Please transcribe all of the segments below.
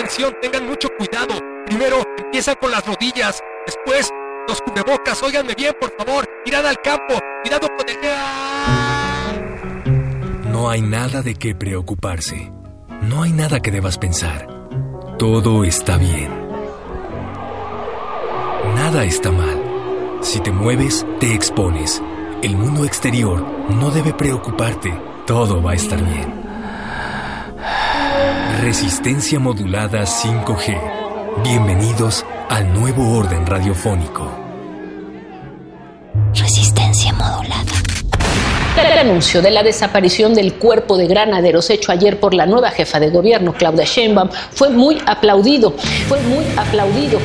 Atención, tengan mucho cuidado. Primero empiezan con las rodillas, después los cubrebocas. Óiganme bien, por favor. Mirad al campo, cuidado con el. No hay nada de qué preocuparse. No hay nada que debas pensar. Todo está bien. Nada está mal. Si te mueves, te expones. El mundo exterior no debe preocuparte. Todo va a estar bien. Resistencia modulada 5G. Bienvenidos al nuevo orden radiofónico. Resistencia modulada. El anuncio de la desaparición del cuerpo de granaderos hecho ayer por la nueva jefa de gobierno, Claudia Sheinbaum, fue muy aplaudido. Fue muy aplaudido.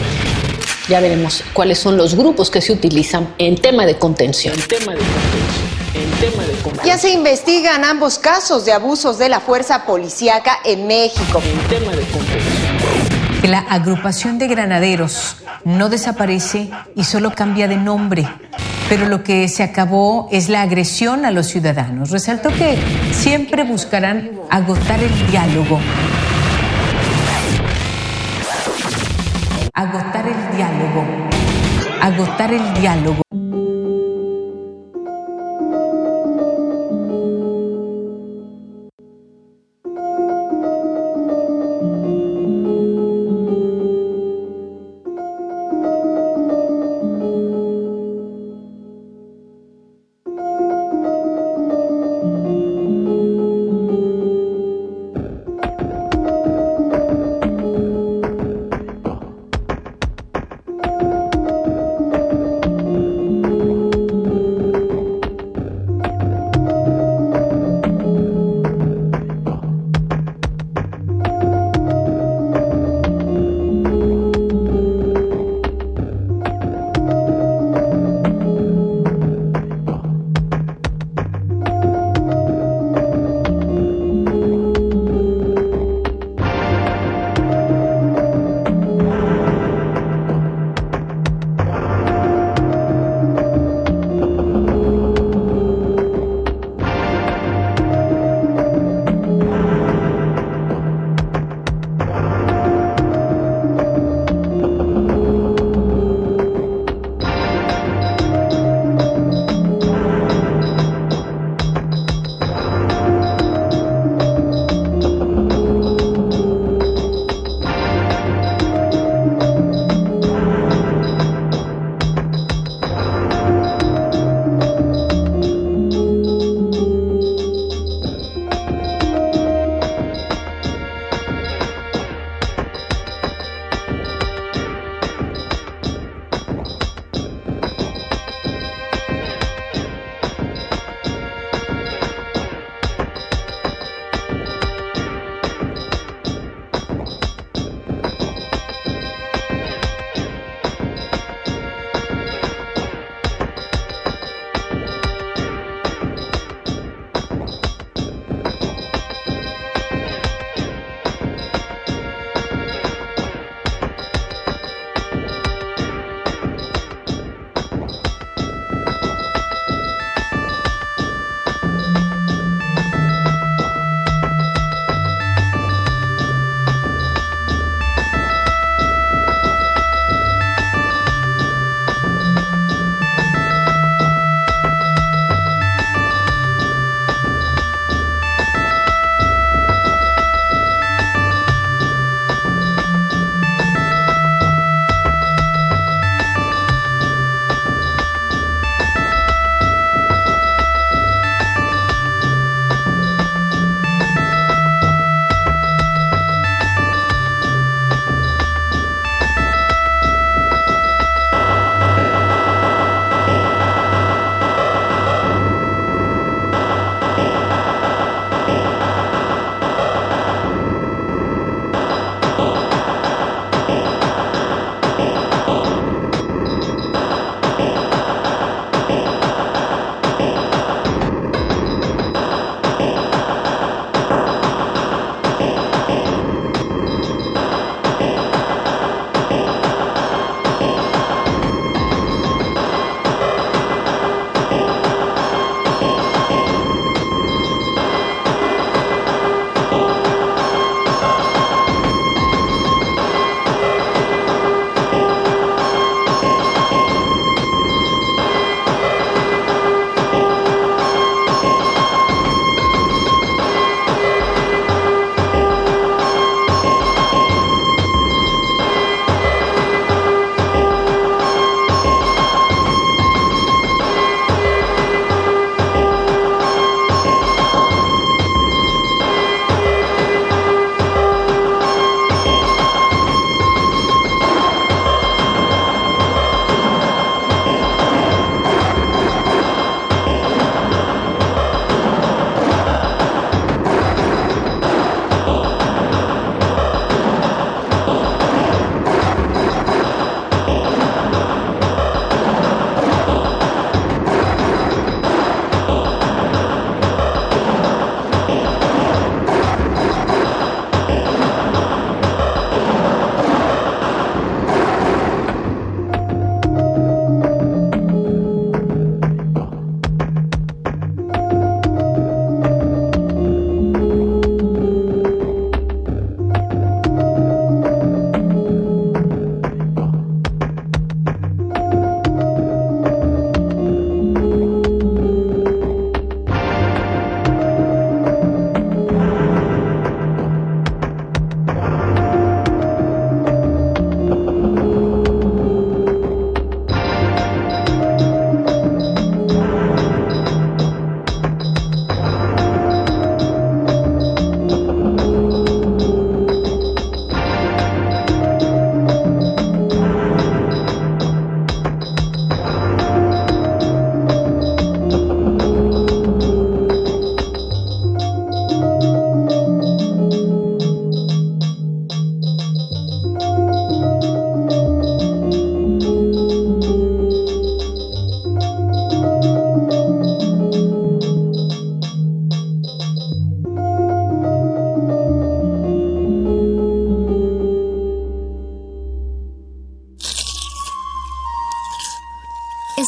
Ya veremos cuáles son los grupos que se utilizan en tema de contención. En tema de contención. En tema de contención. Ya se investigan ambos casos de abusos de la fuerza policíaca en México. En tema de contención. Que la agrupación de granaderos no desaparece y solo cambia de nombre. Pero lo que se acabó es la agresión a los ciudadanos. Resaltó que siempre buscarán agotar el diálogo. Agotar el diálogo. Agotar el diálogo.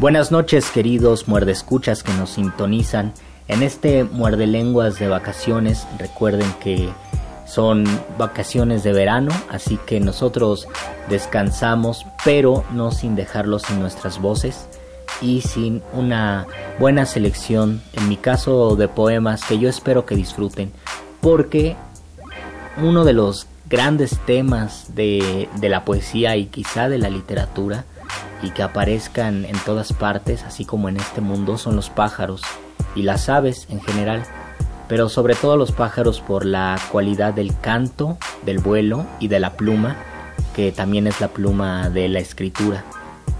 Buenas noches queridos muerdescuchas que nos sintonizan. En este muerde lenguas de vacaciones recuerden que son vacaciones de verano, así que nosotros descansamos, pero no sin dejarlos sin nuestras voces y sin una buena selección, en mi caso de poemas que yo espero que disfruten, porque uno de los grandes temas de, de la poesía y quizá de la literatura y que aparezcan en todas partes, así como en este mundo, son los pájaros y las aves en general, pero sobre todo los pájaros por la cualidad del canto, del vuelo y de la pluma, que también es la pluma de la escritura.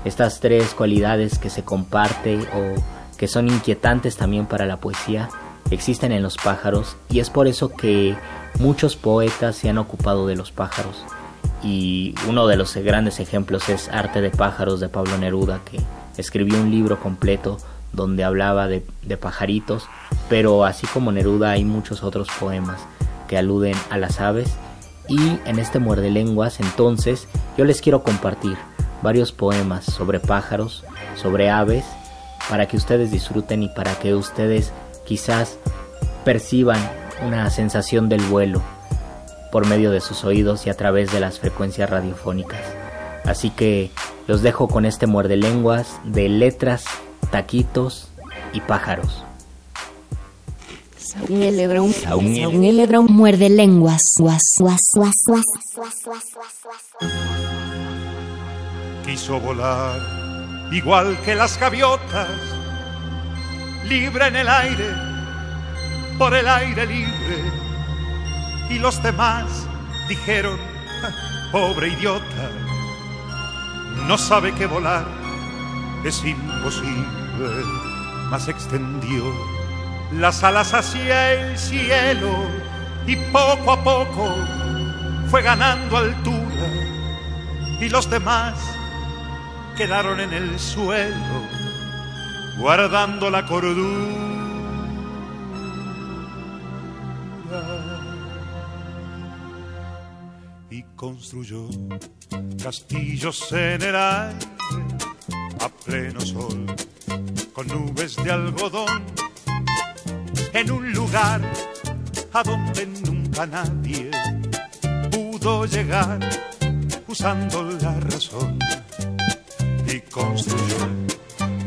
Estas tres cualidades que se comparte o que son inquietantes también para la poesía existen en los pájaros y es por eso que muchos poetas se han ocupado de los pájaros y uno de los grandes ejemplos es Arte de pájaros de Pablo Neruda, que escribió un libro completo donde hablaba de, pajaritos, pero así como Neruda hay muchos otros poemas que aluden a las aves. Y en este muerde lenguas entonces yo les quiero compartir varios poemas sobre pájaros, sobre aves, para que ustedes disfruten y para que ustedes quizás perciban una sensación del vuelo por medio de sus oídos y a través de las frecuencias radiofónicas. Así que los dejo con este muerde lenguas de letras, taquitos y pájaros. Muerde lenguas. Quiso volar igual que las gaviotas, libre en el aire, por el aire libre y los demás dijeron, pobre idiota, no sabe que volar es imposible, mas extendió las alas hacia el cielo y poco a poco fue ganando altura. Y los demás quedaron en el suelo guardando la cordura construyó castillos en el aire a pleno sol, con nubes de algodón, en un lugar a donde nunca nadie pudo llegar usando la razón. Y construyó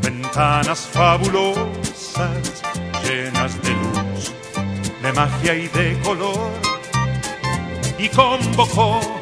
ventanas fabulosas llenas de luz, de magia y de color, y convocó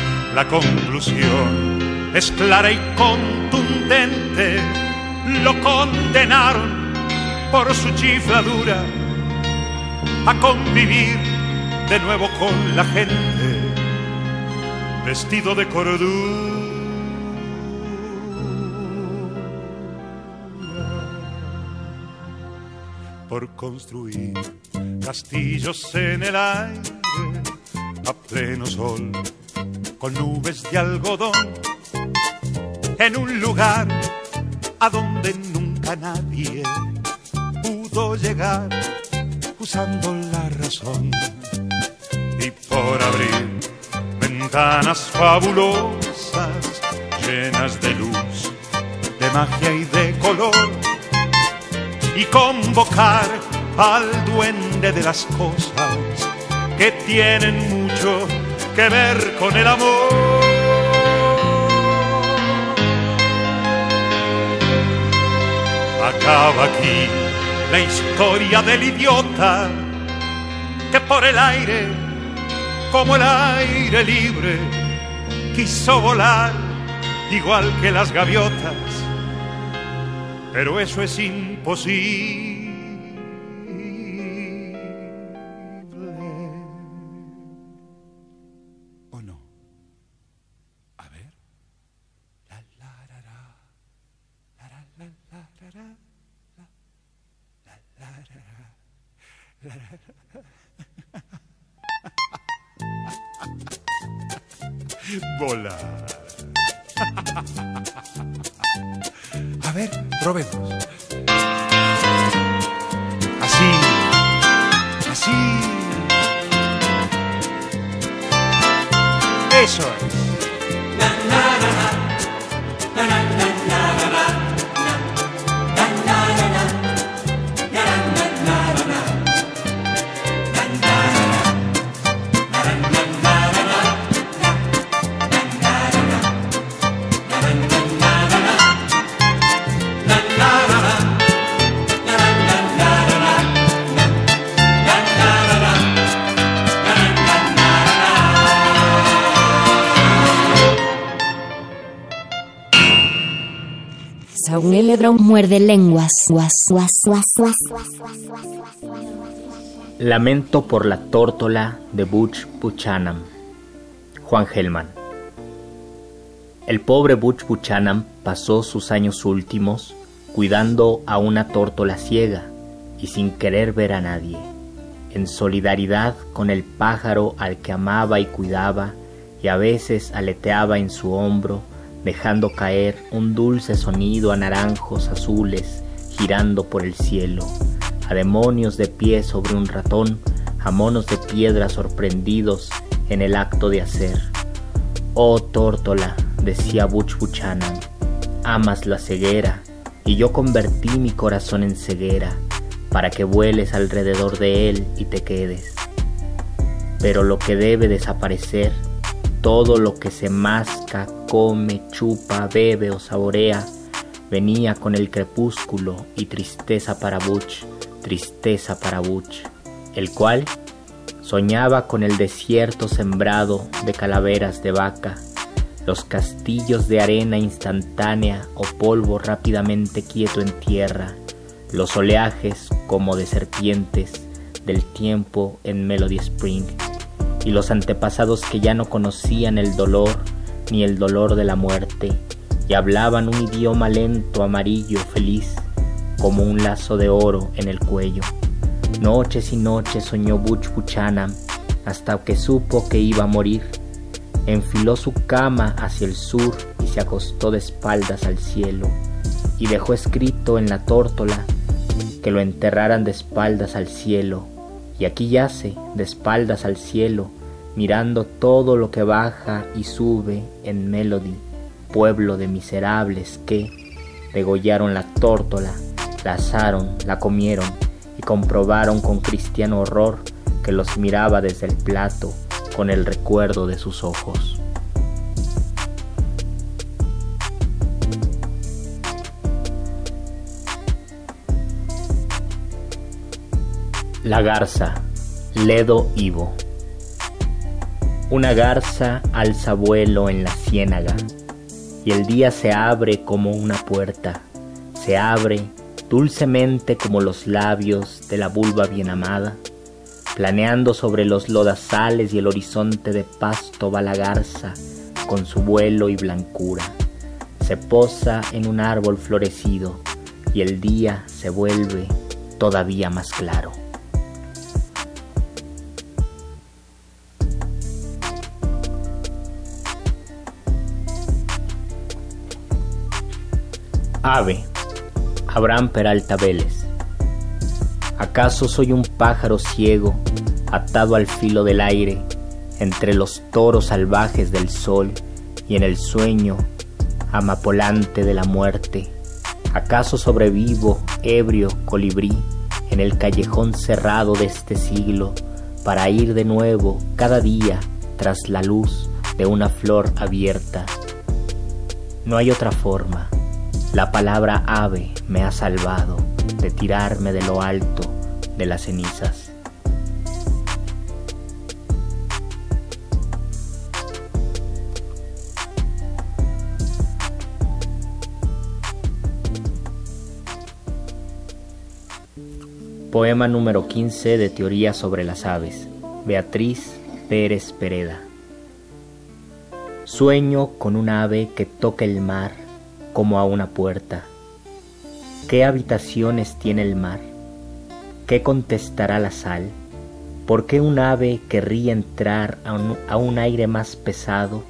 la conclusión es clara y contundente. Lo condenaron por su chifladura a convivir de nuevo con la gente, vestido de cordura. Por construir castillos en el aire a pleno sol con nubes de algodón en un lugar a donde nunca nadie pudo llegar usando la razón. Y por abrir ventanas fabulosas llenas de luz, de magia y de color y convocar al duende de las cosas que tienen mucho que ver con el amor. Acaba aquí la historia del idiota que por el aire, como el aire libre, quiso volar igual que las gaviotas. Pero eso es imposible. Volar. A ver, probemos. Así. Así. Eso es. Muerde lenguas. Lamento por la tórtola de Butch Buchanan. Juan Gelman. El pobre Butch Buchanan pasó sus años últimos cuidando a una tórtola ciega y sin querer ver a nadie, en solidaridad con el pájaro al que amaba y cuidaba y a veces aleteaba en su hombro dejando caer un dulce sonido a naranjos azules girando por el cielo, a demonios de pie sobre un ratón, a monos de piedra sorprendidos en el acto de hacer. Oh tórtola, decía Butch Buchanan, amas la ceguera, y yo convertí mi corazón en ceguera, para que vueles alrededor de él y te quedes. Pero lo que debe desaparecer todo lo que se masca, come, chupa, bebe o saborea. Venía con el crepúsculo y tristeza para Butch, tristeza para Butch, el cual soñaba con el desierto sembrado de calaveras de vaca, los castillos de arena instantánea o polvo rápidamente quieto en tierra, los oleajes como de serpientes del tiempo en Melody Spring y los antepasados que ya no conocían el dolor ni el dolor de la muerte y hablaban un idioma lento, amarillo, feliz, como un lazo de oro en el cuello. Noches y noches soñó Butch Buchanan hasta que supo que iba a morir. Enfiló su cama hacia el sur y se acostó de espaldas al cielo y dejó escrito en la tórtola que lo enterraran de espaldas al cielo y aquí yace, de espaldas al cielo, mirando todo lo que baja y sube en Melody, pueblo de miserables que degollaron la tórtola, la asaron, la comieron y comprobaron con cristiano horror que los miraba desde el plato con el recuerdo de sus ojos. La garza, Ledo Ivo. Una garza alza vuelo en la ciénaga y el día se abre como una puerta, se abre dulcemente como los labios de la vulva bien amada. Planeando sobre los lodazales y el horizonte de pasto va la garza con su vuelo y blancura. Se posa en un árbol florecido y el día se vuelve todavía más claro. Ave, Abraham Peralta Vélez. ¿Acaso soy un pájaro ciego, atado al filo del aire, entre los toros salvajes del sol y en el sueño amapolante de la muerte? ¿Acaso sobrevivo, ebrio colibrí, en el callejón cerrado de este siglo, para ir de nuevo cada día tras la luz de una flor abierta? No hay otra forma La palabra ave me ha salvado de tirarme de lo alto de las cenizas. Poema número 15 de Teoría sobre las aves. Beatriz Pérez Pereda. Sueño con un ave que toque el mar como a una puerta. ¿Qué habitaciones tiene el mar? ¿Qué contestará la sal? ¿Por qué un ave querría entrar a un, a un aire más pesado?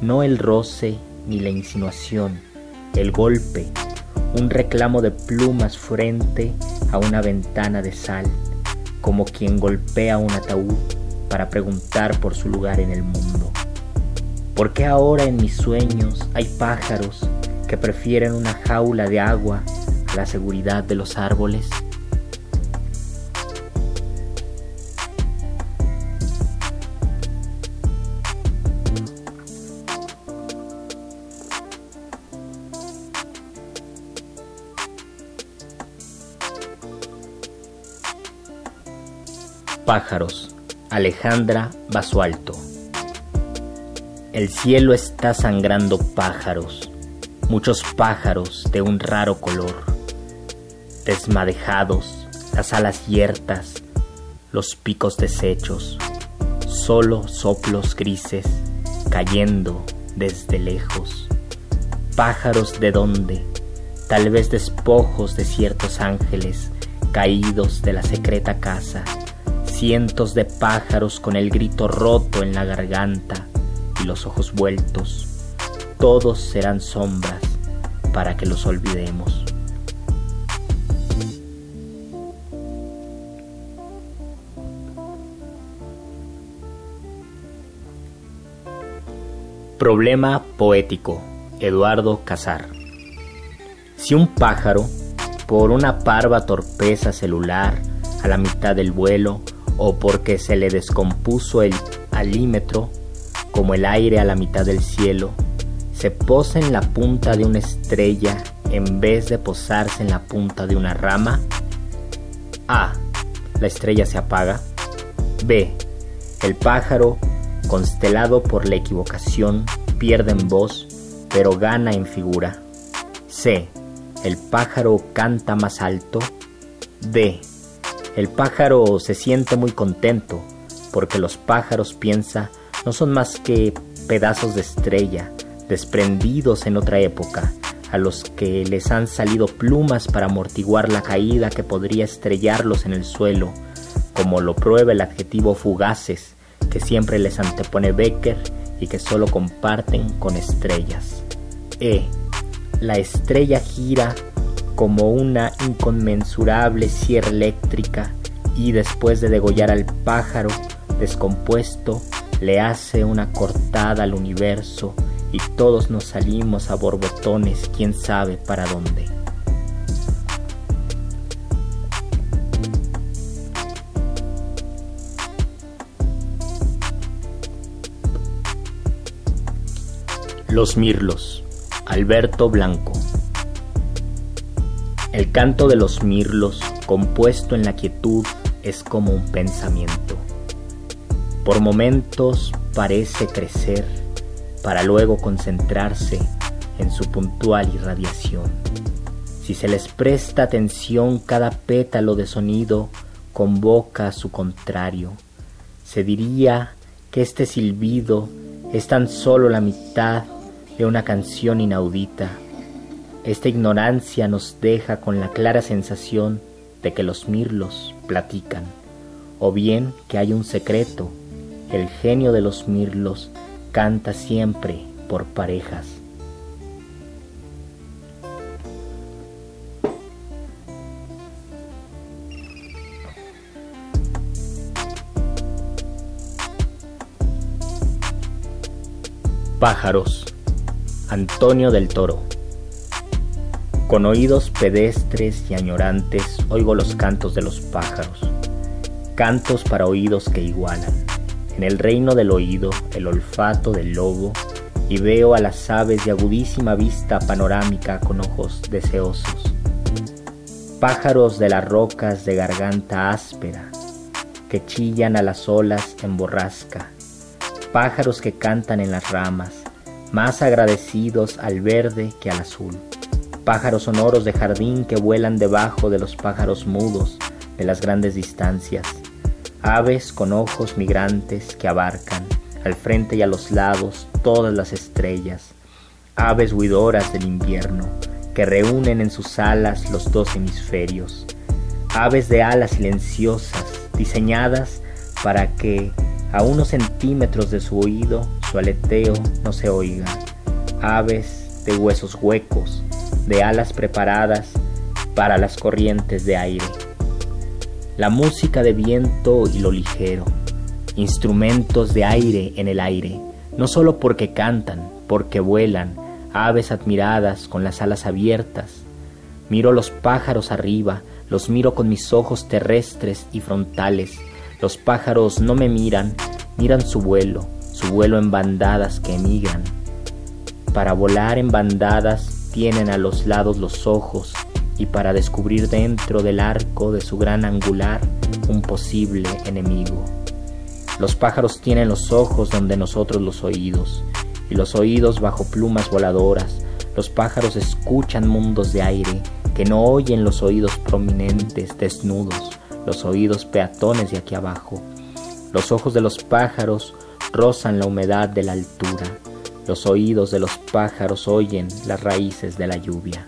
No el roce ni la insinuación, el golpe, un reclamo de plumas frente a una ventana de sal, como quien golpea un ataúd para preguntar por su lugar en el mundo. ¿Por qué ahora en mis sueños hay pájaros que prefieren una jaula de agua a la seguridad de los árboles? Pájaros, Alejandra Basualto. El cielo está sangrando pájaros, muchos pájaros de un raro color, desmadejados, las alas yertas, los picos deshechos, solo soplos grises cayendo desde lejos. Pájaros de dónde, tal vez despojos de ciertos ángeles caídos de la secreta casa cientos de pájaros con el grito roto en la garganta y los ojos vueltos. Todos serán sombras para que los olvidemos. Problema poético. Eduardo Casar. Si un pájaro, por una parva torpeza celular, a la mitad del vuelo, o porque se le descompuso el alímetro, como el aire a la mitad del cielo, se posa en la punta de una estrella en vez de posarse en la punta de una rama? A. La estrella se apaga. B. El pájaro, constelado por la equivocación, pierde en voz, pero gana en figura. C. El pájaro canta más alto. D. El pájaro se siente muy contento porque los pájaros, piensa, no son más que pedazos de estrella desprendidos en otra época, a los que les han salido plumas para amortiguar la caída que podría estrellarlos en el suelo, como lo prueba el adjetivo fugaces que siempre les antepone Becker y que solo comparten con estrellas. E. La estrella gira como una inconmensurable sierra eléctrica y después de degollar al pájaro descompuesto, le hace una cortada al universo y todos nos salimos a borbotones, quién sabe para dónde. Los Mirlos, Alberto Blanco. El canto de los mirlos, compuesto en la quietud, es como un pensamiento. Por momentos parece crecer para luego concentrarse en su puntual irradiación. Si se les presta atención, cada pétalo de sonido convoca a su contrario. Se diría que este silbido es tan solo la mitad de una canción inaudita esta ignorancia nos deja con la clara sensación de que los mirlos platican, o bien que hay un secreto. El genio de los mirlos canta siempre por parejas. Pájaros. Antonio del Toro. Con oídos pedestres y añorantes oigo los cantos de los pájaros, cantos para oídos que igualan. En el reino del oído, el olfato del lobo y veo a las aves de agudísima vista panorámica con ojos deseosos. Pájaros de las rocas de garganta áspera que chillan a las olas en borrasca. Pájaros que cantan en las ramas, más agradecidos al verde que al azul. Pájaros sonoros de jardín que vuelan debajo de los pájaros mudos de las grandes distancias. Aves con ojos migrantes que abarcan al frente y a los lados todas las estrellas, aves huidoras del invierno, que reúnen en sus alas los dos hemisferios, aves de alas silenciosas, diseñadas para que a unos centímetros de su oído su aleteo no se oiga, aves de huesos huecos, de alas preparadas para las corrientes de aire. La música de viento y lo ligero, instrumentos de aire en el aire, no solo porque cantan, porque vuelan, aves admiradas con las alas abiertas. Miro los pájaros arriba, los miro con mis ojos terrestres y frontales. Los pájaros no me miran, miran su vuelo, su vuelo en bandadas que emigran. Para volar en bandadas tienen a los lados los ojos y para descubrir dentro del arco de su gran angular un posible enemigo. Los pájaros tienen los ojos donde nosotros los oídos, y los oídos bajo plumas voladoras. Los pájaros escuchan mundos de aire que no oyen los oídos prominentes, desnudos, los oídos peatones de aquí abajo. Los ojos de los pájaros rozan la humedad de la altura. Los oídos de los pájaros oyen las raíces de la lluvia.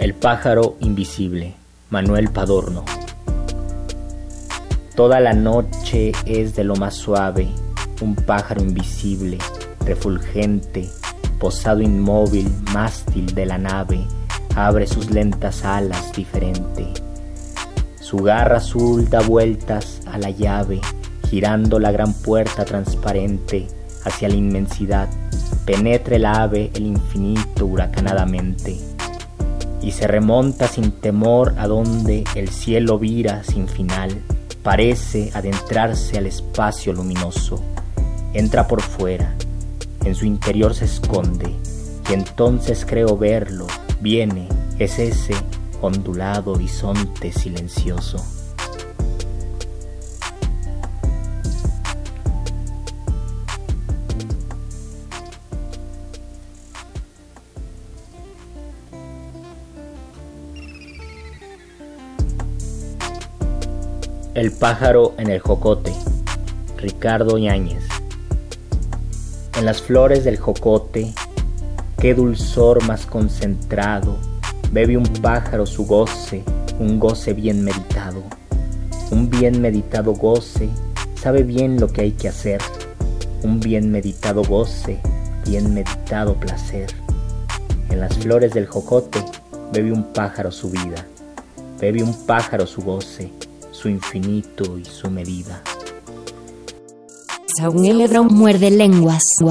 El pájaro invisible, Manuel Padorno. Toda la noche es de lo más suave, un pájaro invisible, refulgente, posado inmóvil, mástil de la nave, abre sus lentas alas diferente. Su garra azul da vueltas a la llave, girando la gran puerta transparente hacia la inmensidad, penetra el ave el infinito huracanadamente y se remonta sin temor a donde el cielo vira sin final, parece adentrarse al espacio luminoso, entra por fuera, en su interior se esconde, y entonces creo verlo, viene, es ese ondulado horizonte silencioso. El pájaro en el jocote, Ricardo Yáñez. En las flores del jocote, qué dulzor más concentrado, bebe un pájaro su goce, un goce bien meditado. Un bien meditado goce, sabe bien lo que hay que hacer. Un bien meditado goce, bien meditado placer. En las flores del jocote, bebe un pájaro su vida, bebe un pájaro su goce su infinito y su medida. Saúl Lebron muerde lenguas. Un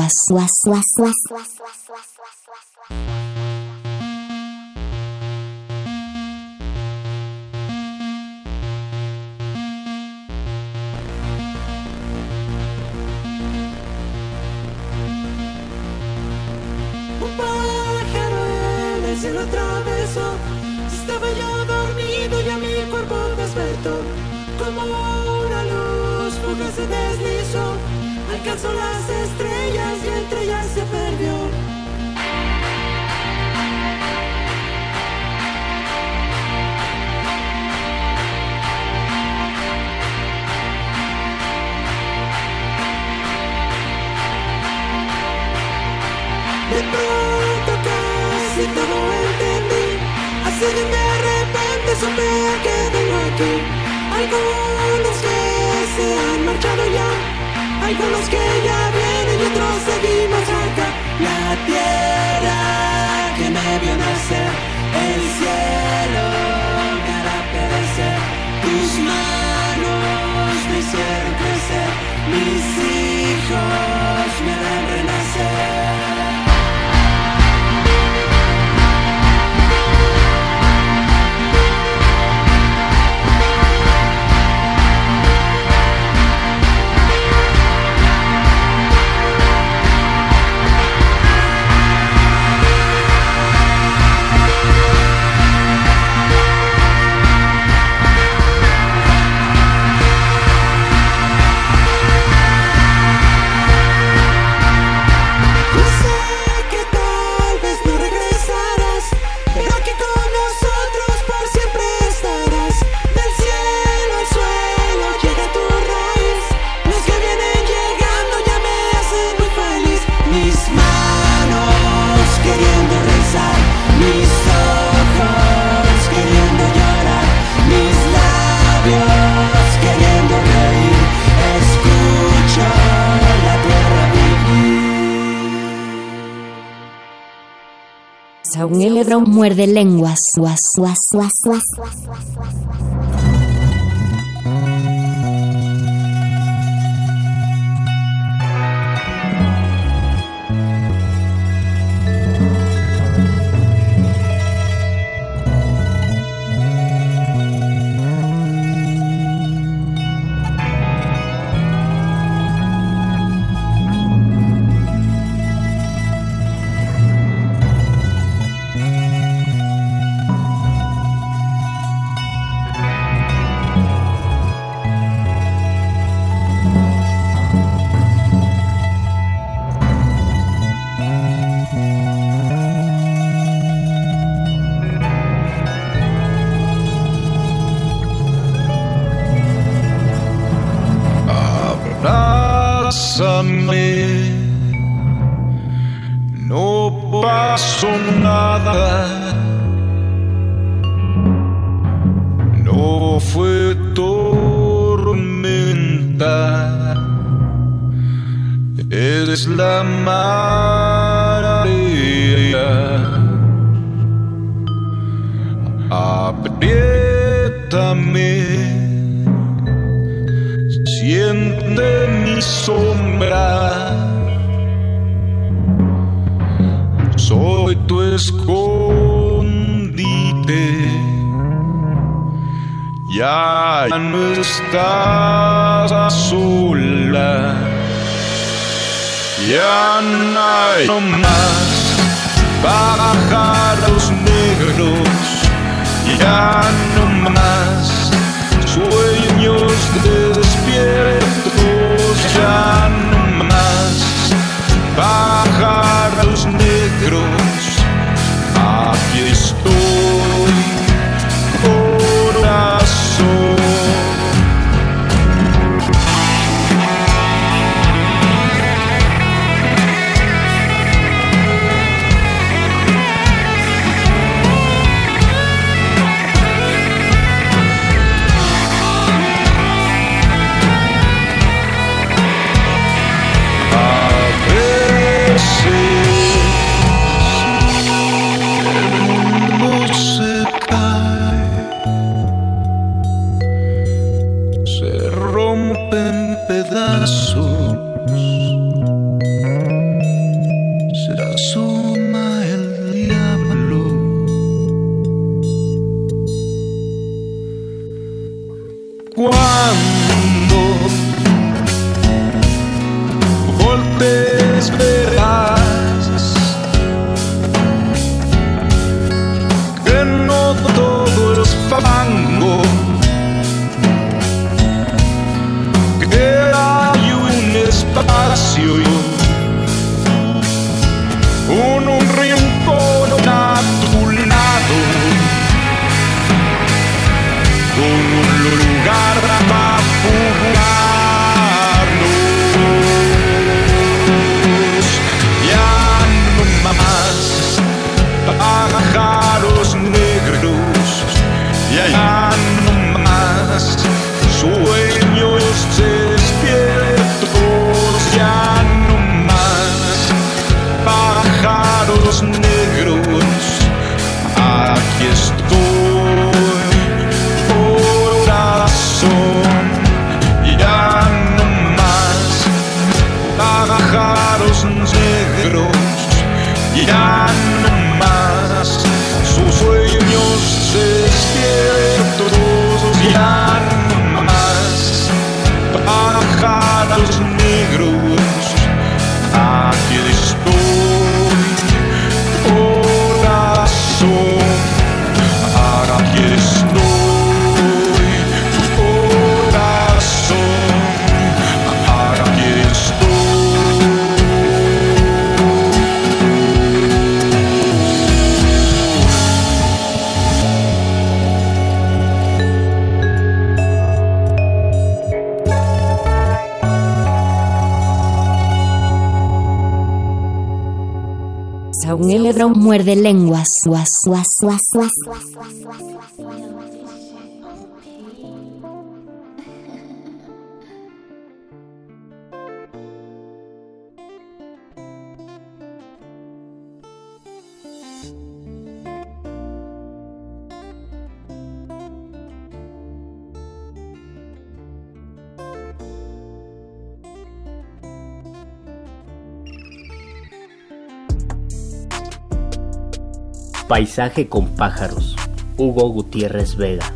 muerde lenguas. Guas, guas, guas, Cuando was was was Paisaje con pájaros. Hugo Gutiérrez Vega.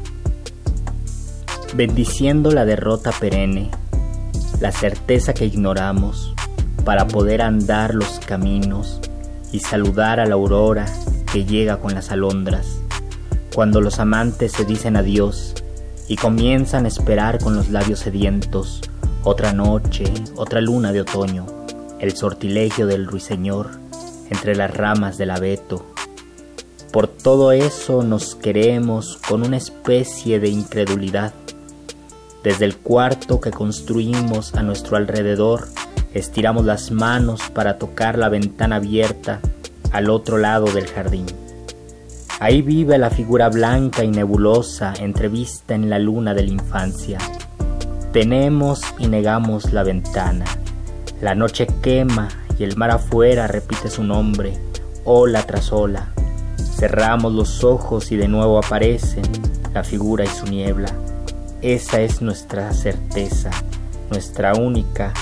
Bendiciendo la derrota perenne, la certeza que ignoramos, para poder andar los caminos y saludar a la aurora que llega con las alondras, cuando los amantes se dicen adiós y comienzan a esperar con los labios sedientos otra noche, otra luna de otoño, el sortilegio del ruiseñor entre las ramas del abeto. Por todo eso nos queremos con una especie de incredulidad. Desde el cuarto que construimos a nuestro alrededor, estiramos las manos para tocar la ventana abierta al otro lado del jardín. Ahí vive la figura blanca y nebulosa entrevista en la luna de la infancia. Tenemos y negamos la ventana. La noche quema y el mar afuera repite su nombre, ola tras ola. Cerramos los ojos y de nuevo aparecen la figura y su niebla. Esa es nuestra certeza, nuestra única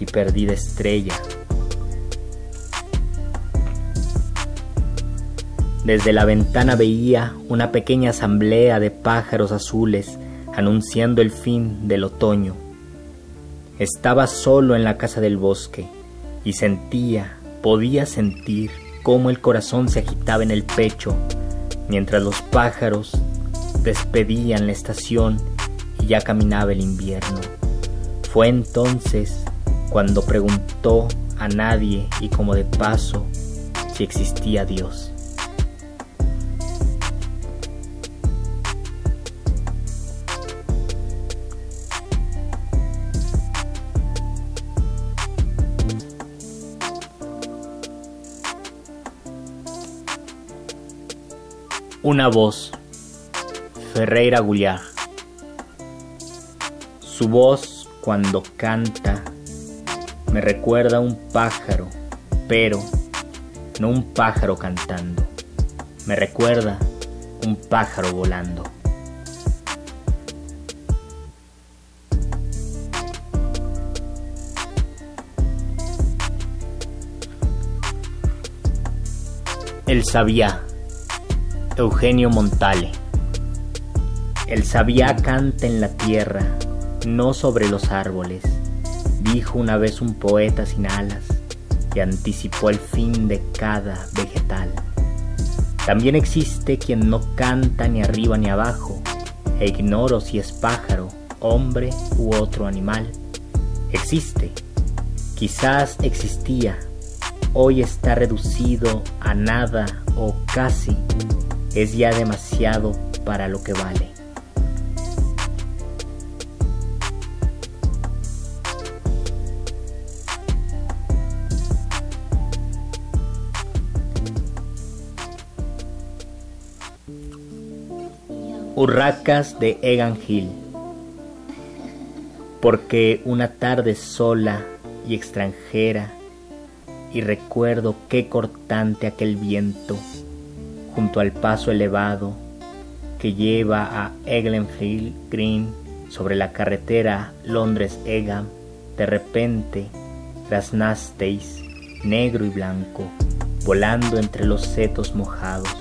y perdida estrella. Desde la ventana veía una pequeña asamblea de pájaros azules anunciando el fin del otoño. Estaba solo en la casa del bosque y sentía, podía sentir cómo el corazón se agitaba en el pecho mientras los pájaros despedían la estación y ya caminaba el invierno. Fue entonces cuando preguntó a nadie y como de paso si existía Dios. Una voz. Ferreira Gulliard. Su voz cuando canta me recuerda a un pájaro, pero no un pájaro cantando. Me recuerda un pájaro volando. El sabía. Eugenio Montale. El sabía canta en la tierra, no sobre los árboles, dijo una vez un poeta sin alas, que anticipó el fin de cada vegetal. También existe quien no canta ni arriba ni abajo, e ignoro si es pájaro, hombre u otro animal. Existe, quizás existía, hoy está reducido a nada o casi es ya demasiado para lo que vale. Urracas de Egan Hill. Porque una tarde sola y extranjera, y recuerdo qué cortante aquel viento junto al paso elevado que lleva a Eglenfield Green sobre la carretera Londres-Egham, de repente trasnasteis, negro y blanco, volando entre los setos mojados,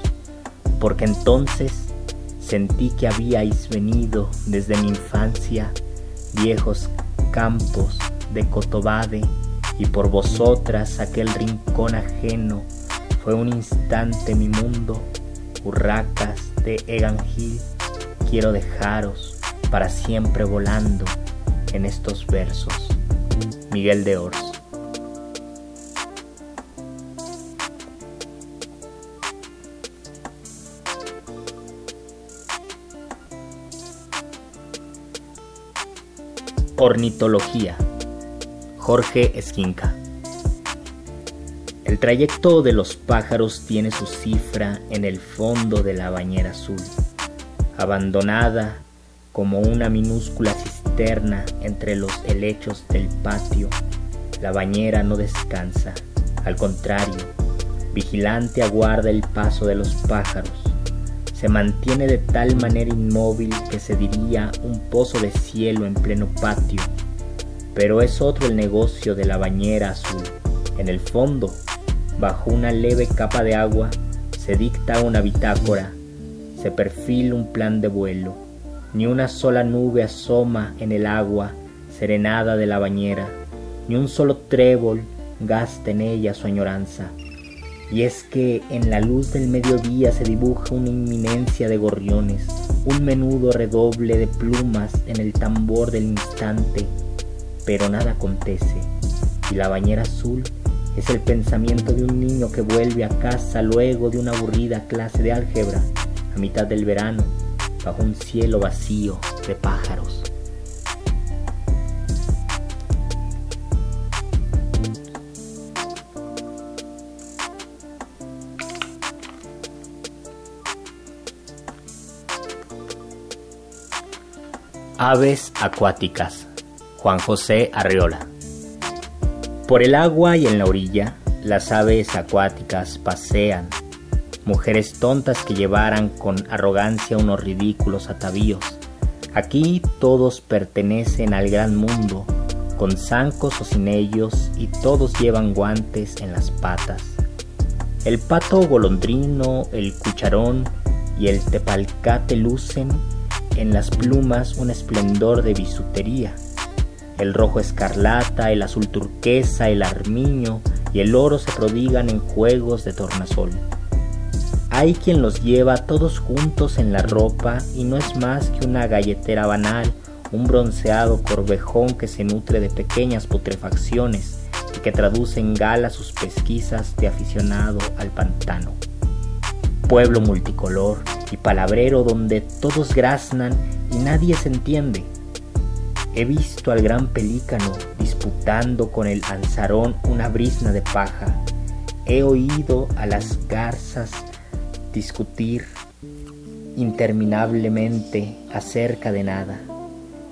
porque entonces sentí que habíais venido desde mi infancia, viejos campos de Cotobade, y por vosotras aquel rincón ajeno fue un instante mi mundo, urracas de Egan Hill, quiero dejaros para siempre volando en estos versos. Miguel de Ors. Ornitología. Jorge Esquinca. El trayecto de los pájaros tiene su cifra en el fondo de la bañera azul, abandonada como una minúscula cisterna entre los helechos del patio. La bañera no descansa, al contrario, vigilante aguarda el paso de los pájaros. Se mantiene de tal manera inmóvil que se diría un pozo de cielo en pleno patio. Pero es otro el negocio de la bañera azul. En el fondo, Bajo una leve capa de agua Se dicta una bitácora, se perfila un plan de vuelo. Ni una sola nube asoma en el agua serenada de la bañera, ni un solo trébol gasta en ella su añoranza. Y es que en la luz del mediodía se dibuja una inminencia de gorriones, un menudo redoble de plumas en el tambor del instante, pero nada acontece, y la bañera azul es el pensamiento de un niño que vuelve a casa luego de una aburrida clase de álgebra a mitad del verano, bajo un cielo vacío de pájaros. Aves acuáticas. Juan José Arreola. Por el agua y en la orilla, las aves acuáticas pasean, mujeres tontas que llevaran con arrogancia unos ridículos atavíos. Aquí todos pertenecen al gran mundo, con zancos o sin ellos, y todos llevan guantes en las patas. El pato golondrino, el cucharón y el tepalcate lucen en las plumas un esplendor de bisutería. El rojo escarlata, el azul turquesa, el armiño y el oro se prodigan en juegos de tornasol. Hay quien los lleva todos juntos en la ropa y no es más que una galletera banal, un bronceado corvejón que se nutre de pequeñas putrefacciones y que traduce en gala sus pesquisas de aficionado al pantano. Pueblo multicolor, y palabrero donde todos graznan y nadie se entiende. He visto al gran pelícano disputando con el anzarón una brisna de paja. He oído a las garzas discutir interminablemente acerca de nada,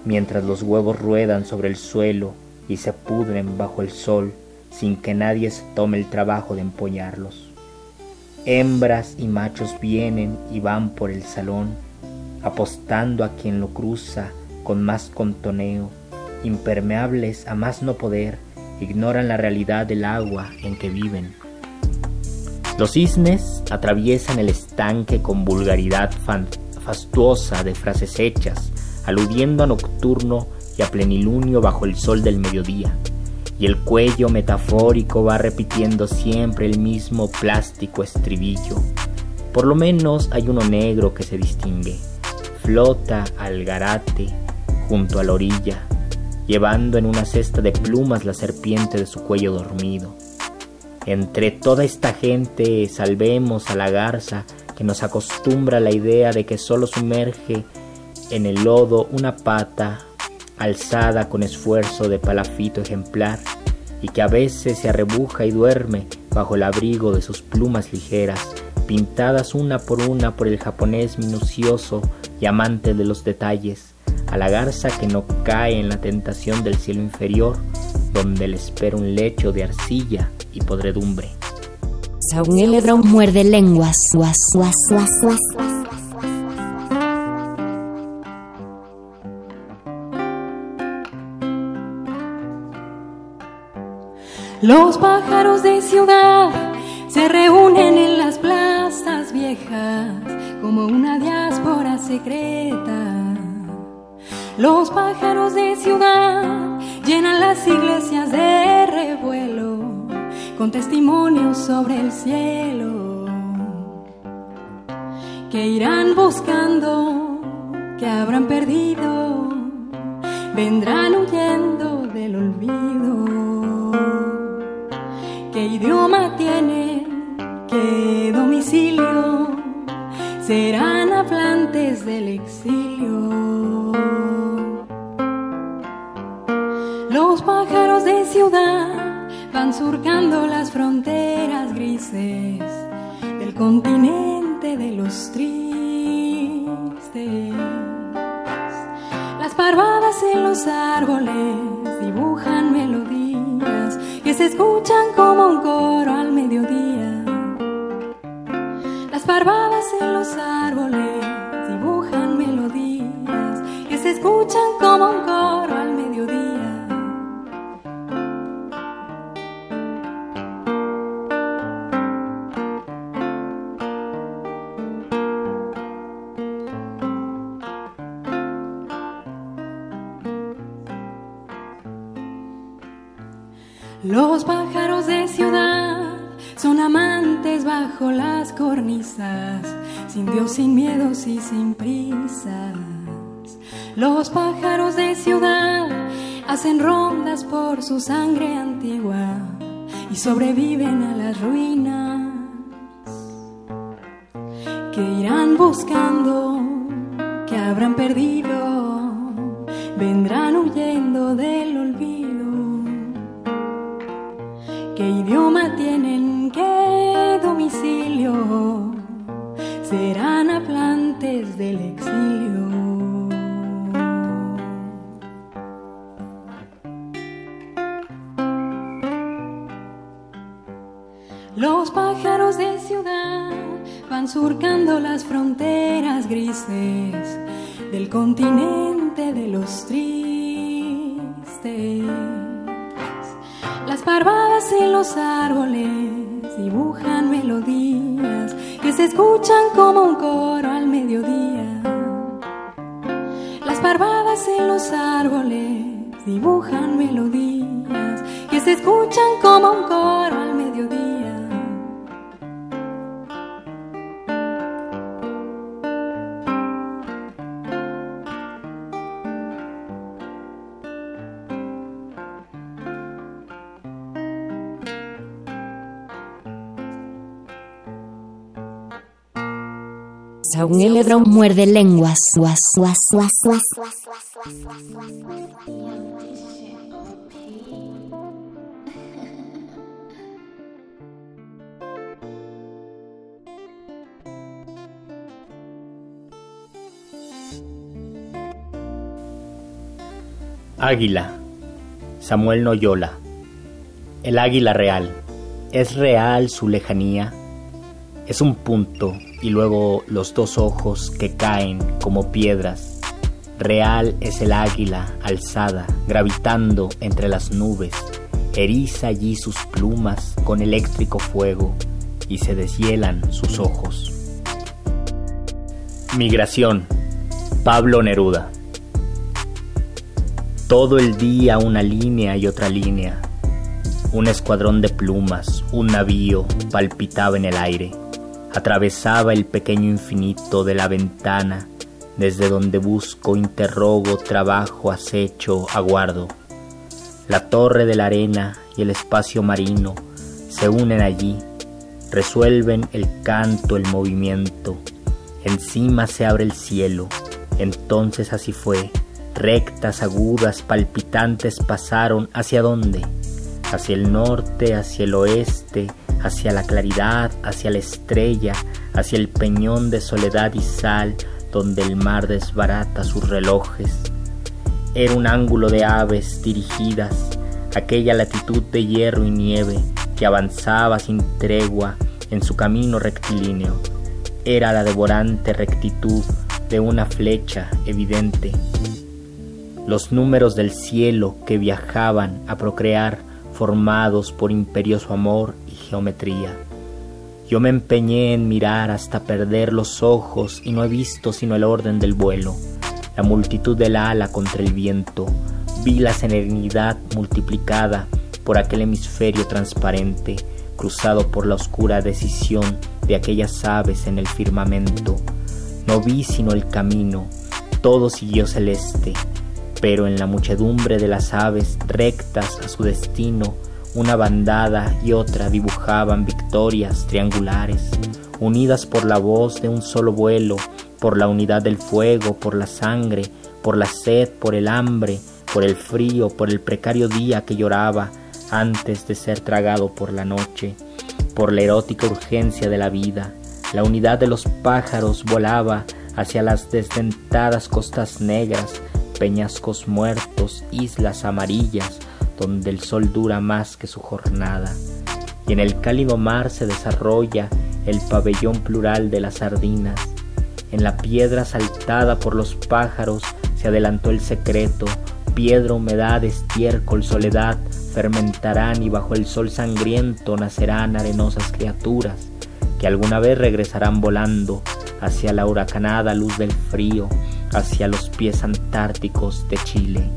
mientras los huevos ruedan sobre el suelo y se pudren bajo el sol sin que nadie se tome el trabajo de empollarlos. Hembras y machos vienen y van por el salón, apostando a quien lo cruza con más contoneo, impermeables a más no poder, ignoran la realidad del agua en que viven. Los cisnes atraviesan el estanque con vulgaridad fastuosa de frases hechas, aludiendo a nocturno y a plenilunio bajo el sol del mediodía y el cuello metafórico va repitiendo siempre el mismo plástico estribillo. Por lo menos hay uno negro que se distingue. Flota al garate junto a la orilla, llevando en una cesta de plumas la serpiente de su cuello dormido. Entre toda esta gente salvemos a la garza que nos acostumbra la idea de que solo sumerge en el lodo una pata alzada con esfuerzo de palafito ejemplar, y que a veces se arrebuja y duerme bajo el abrigo de sus plumas ligeras, pintadas una por una por el japonés minucioso y amante de los detalles, a la garza que no cae en la tentación del cielo inferior, donde le espera un lecho de arcilla y podredumbre. muerde lenguas. Los pájaros de ciudad se reúnen en las plazas viejas como una diáspora secreta. Los pájaros de ciudad llenan las iglesias de revuelo con testimonios sobre el cielo que irán buscando, que habrán perdido, vendrán huyendo del olvido. Qué idioma tienen, qué domicilio, serán hablantes del exilio. Los pájaros de ciudad van surcando las fronteras grises del continente de los tristes. Las parvadas en los árboles dibujan melodías que se escuchan como un coro al mediodía. Las barbadas en los árboles dibujan melodías que se escuchan como un coro bajo las cornisas, sin Dios, sin miedos y sin prisas. Los pájaros de ciudad hacen rondas por su sangre antigua y sobreviven a las ruinas que irán buscando, que habrán perdido, vendrán huyendo del olvido. ¿Qué idioma tienen? Serán hablantes del exilio. Los pájaros de ciudad van surcando las fronteras grises del continente de los tristes. Las parvadas en los árboles dibujan melodías que se escuchan como un coro al mediodía. Las parvadas en los árboles dibujan melodías que se escuchan como un coro al mediodía. Un hebro muerde lenguas. Águila. Samuel Noyola. El águila real. ¿Es real su lejanía? Es un punto y luego los dos ojos que caen como piedras. Real es el águila alzada, gravitando entre las nubes. Eriza allí sus plumas con eléctrico fuego y se deshielan sus ojos. Migración. Pablo Neruda. Todo el día una línea y otra línea. Un escuadrón de plumas, un navío palpitaba en el aire atravesaba el pequeño infinito de la ventana, desde donde busco, interrogo, trabajo, acecho, aguardo. La torre de la arena y el espacio marino se unen allí, resuelven el canto, el movimiento. Encima se abre el cielo, entonces así fue. Rectas, agudas, palpitantes pasaron hacia dónde? Hacia el norte, hacia el oeste, hacia la claridad, hacia la estrella, hacia el peñón de soledad y sal donde el mar desbarata sus relojes. Era un ángulo de aves dirigidas, aquella latitud de hierro y nieve que avanzaba sin tregua en su camino rectilíneo. Era la devorante rectitud de una flecha evidente. Los números del cielo que viajaban a procrear formados por imperioso amor geometría. Yo me empeñé en mirar hasta perder los ojos y no he visto sino el orden del vuelo, la multitud del ala contra el viento. Vi la serenidad multiplicada por aquel hemisferio transparente, cruzado por la oscura decisión de aquellas aves en el firmamento. No vi sino el camino, todo siguió celeste, pero en la muchedumbre de las aves rectas a su destino, una bandada y otra dibujaban victorias triangulares, unidas por la voz de un solo vuelo, por la unidad del fuego, por la sangre, por la sed, por el hambre, por el frío, por el precario día que lloraba antes de ser tragado por la noche, por la erótica urgencia de la vida. La unidad de los pájaros volaba hacia las desdentadas costas negras, peñascos muertos, islas amarillas, donde el sol dura más que su jornada, y en el cálido mar se desarrolla el pabellón plural de las sardinas. En la piedra saltada por los pájaros se adelantó el secreto, piedra, humedad, estiércol, soledad, fermentarán y bajo el sol sangriento nacerán arenosas criaturas que alguna vez regresarán volando hacia la huracanada luz del frío, hacia los pies antárticos de Chile.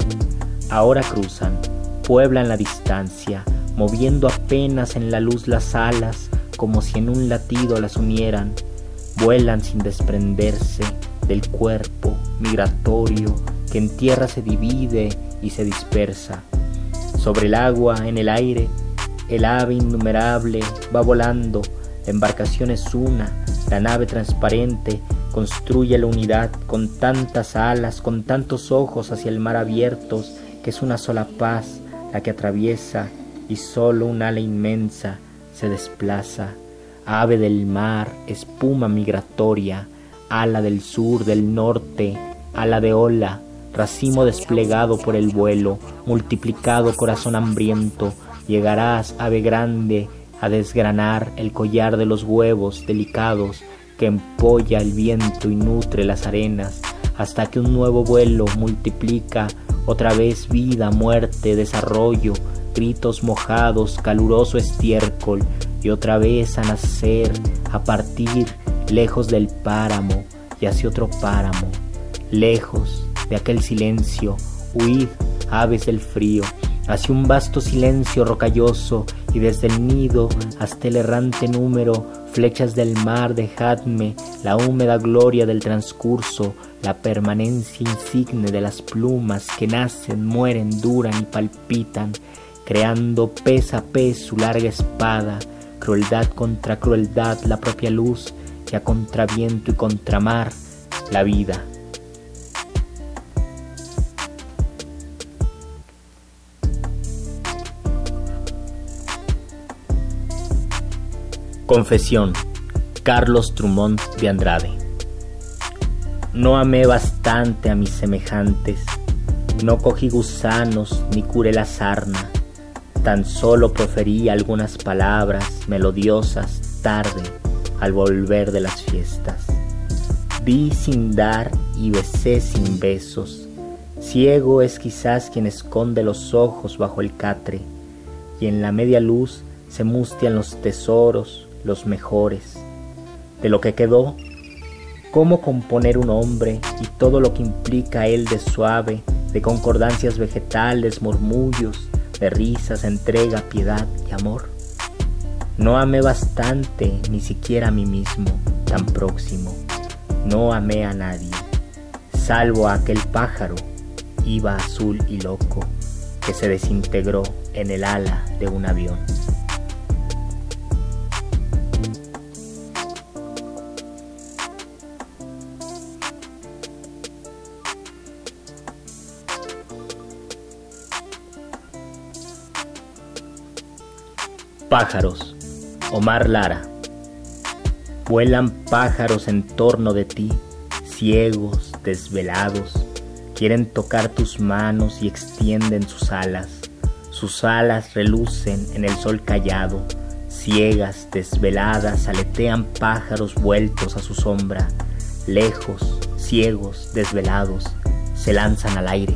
Ahora cruzan pueblan la distancia, moviendo apenas en la luz las alas, como si en un latido las unieran, vuelan sin desprenderse del cuerpo migratorio que en tierra se divide y se dispersa. Sobre el agua, en el aire, el ave innumerable va volando, la embarcación es una, la nave transparente construye la unidad con tantas alas, con tantos ojos hacia el mar abiertos, que es una sola paz la que atraviesa y solo un ala inmensa se desplaza. Ave del mar, espuma migratoria, ala del sur, del norte, ala de ola, racimo desplegado por el vuelo, multiplicado corazón hambriento, llegarás, ave grande, a desgranar el collar de los huevos delicados que empolla el viento y nutre las arenas, hasta que un nuevo vuelo multiplica otra vez vida, muerte, desarrollo, gritos mojados, caluroso estiércol, y otra vez a nacer, a partir, lejos del páramo y hacia otro páramo, lejos de aquel silencio, huid, aves del frío, hacia un vasto silencio rocalloso, y desde el nido hasta el errante número, flechas del mar, dejadme la húmeda gloria del transcurso, la permanencia insigne de las plumas que nacen, mueren, duran y palpitan, creando pez a pez su larga espada, crueldad contra crueldad, la propia luz, y a contraviento y contramar, la vida. Confesión. Carlos Trumont de Andrade. No amé bastante a mis semejantes, no cogí gusanos ni curé la sarna, Tan solo proferí algunas palabras melodiosas tarde al volver de las fiestas. Vi sin dar y besé sin besos. Ciego es quizás quien esconde los ojos bajo el catre, y en la media luz se mustian los tesoros, los mejores. De lo que quedó, cómo componer un hombre y todo lo que implica él de suave, de concordancias vegetales, murmullos, de risas, entrega, piedad y amor. No amé bastante, ni siquiera a mí mismo, tan próximo. No amé a nadie, salvo a aquel pájaro, iba azul y loco, que se desintegró en el ala de un avión. Pájaros, Omar Lara. Vuelan pájaros en torno de ti, ciegos, desvelados, quieren tocar tus manos y extienden sus alas. Sus alas relucen en el sol callado, ciegas, desveladas, aletean pájaros vueltos a su sombra, lejos, ciegos, desvelados, se lanzan al aire.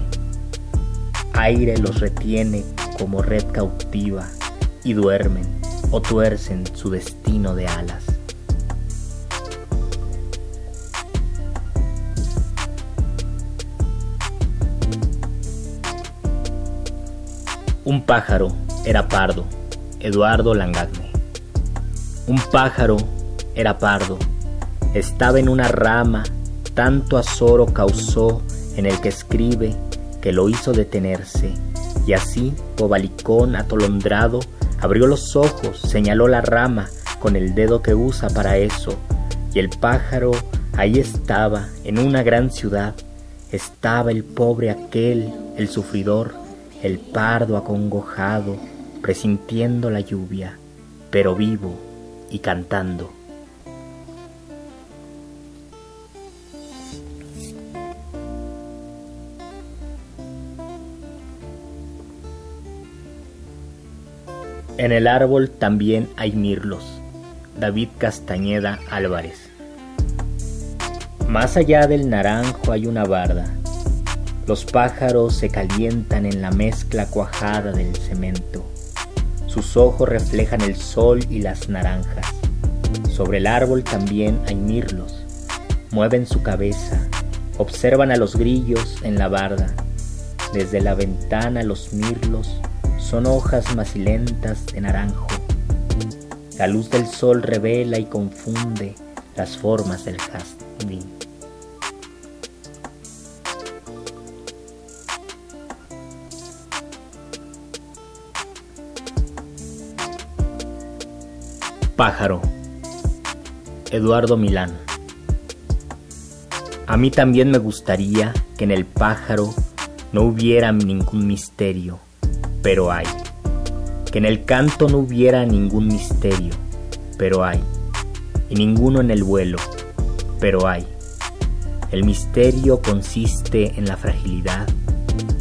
Aire los retiene como red cautiva y duermen o tuercen su destino de alas. Un pájaro era pardo, Eduardo Langagne. Un pájaro era pardo, estaba en una rama, tanto azoro causó en el que escribe que lo hizo detenerse, y así, bobalicón atolondrado, Abrió los ojos, señaló la rama con el dedo que usa para eso, y el pájaro ahí estaba, en una gran ciudad. Estaba el pobre aquel, el sufridor, el pardo acongojado, presintiendo la lluvia, pero vivo y cantando. En el árbol también hay mirlos. David Castañeda Álvarez. Más allá del naranjo hay una barda. Los pájaros se calientan en la mezcla cuajada del cemento. Sus ojos reflejan el sol y las naranjas. Sobre el árbol también hay mirlos. Mueven su cabeza, observan a los grillos en la barda. Desde la ventana los mirlos son hojas macilentas de naranjo. La luz del sol revela y confunde las formas del jazmín. Pájaro. Eduardo Milán. A mí también me gustaría que en el pájaro no hubiera ningún misterio, pero hay. Que en el canto no hubiera ningún misterio, pero hay. Y ninguno en el vuelo, pero hay. El misterio consiste en la fragilidad,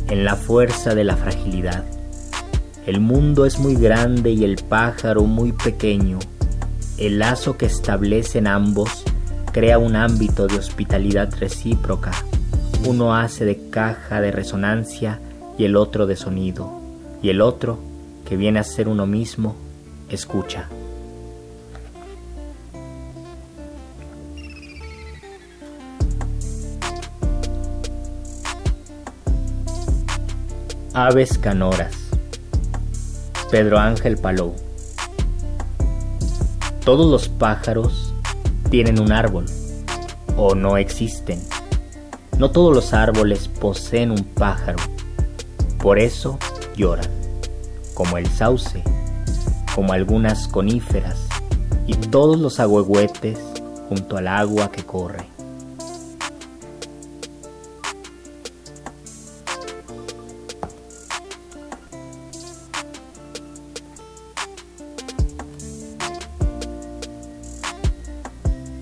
en la fuerza de la fragilidad. El mundo es muy grande y el pájaro muy pequeño el lazo que establecen ambos crea un ámbito de hospitalidad recíproca. Uno hace de caja de resonancia y el otro de sonido, y el otro, que viene a ser uno mismo, escucha. Aves canoras. Pedro Ángel Palou. Todos los pájaros tienen un árbol o no existen. No todos los árboles poseen un pájaro. Por eso lloran, como el sauce, como algunas coníferas y todos los agüehuetes junto al agua que corre.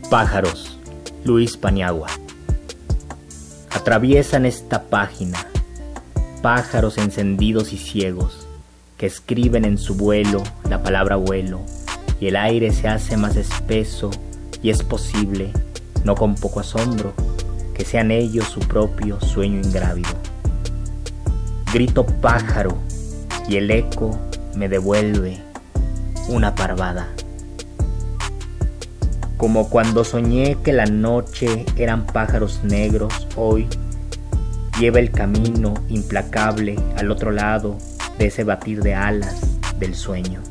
Pájaros, Luis Paniagua. Atraviesan esta página pájaros encendidos y ciegos que escriben en su vuelo la palabra vuelo y el aire se hace más espeso y es posible, no con poco asombro, que sean ellos su propio sueño ingrávido. Grito pájaro y el eco me devuelve una parvada como cuando soñé que la noche eran pájaros negros, hoy lleva el camino implacable al otro lado de ese batir de alas del sueño.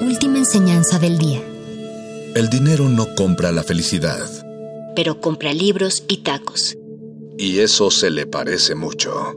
Última enseñanza del día. El dinero no compra la felicidad. Pero compra libros y tacos. Y eso se le parece mucho.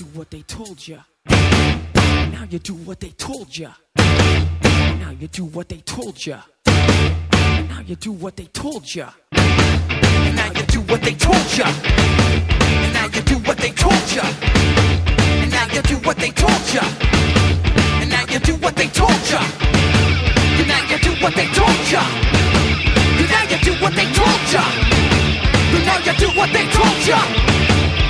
do what they. Told you. Now you do what they told you. Now you do what they told you. Now you do what they told you. Now you do what they told you. Now you do what they told you. Now you do what they told you. Now you do what they told you. Now you do what they told you. Now you do what they told you. Now you do what they told you.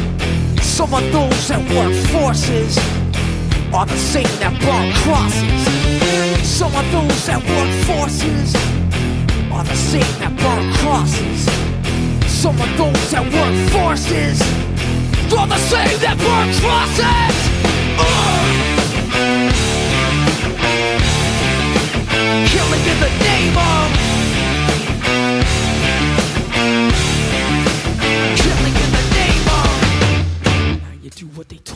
Some of those that work forces are the same that burn crosses. Some of those that work forces are the same that burn crosses. Some of those that work forces are the same that burn crosses. Killing in the name of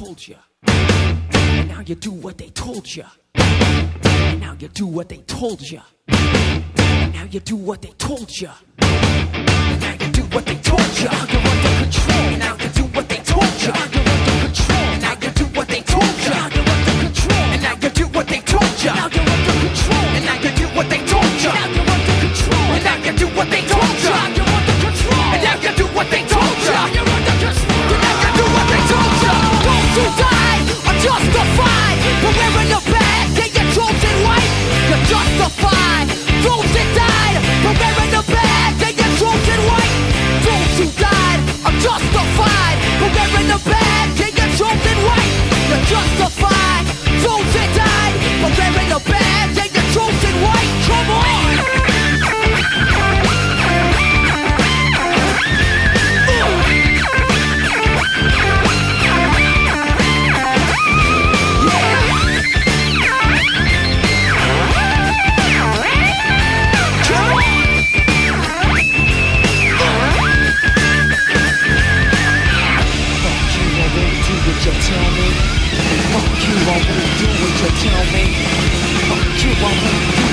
told you. And now you do what they told you. And now you do what they told you. And now you do what they told you. And now you do what they told you. Now you're under control. And now you do what they told you. Now you're under control. Now you justify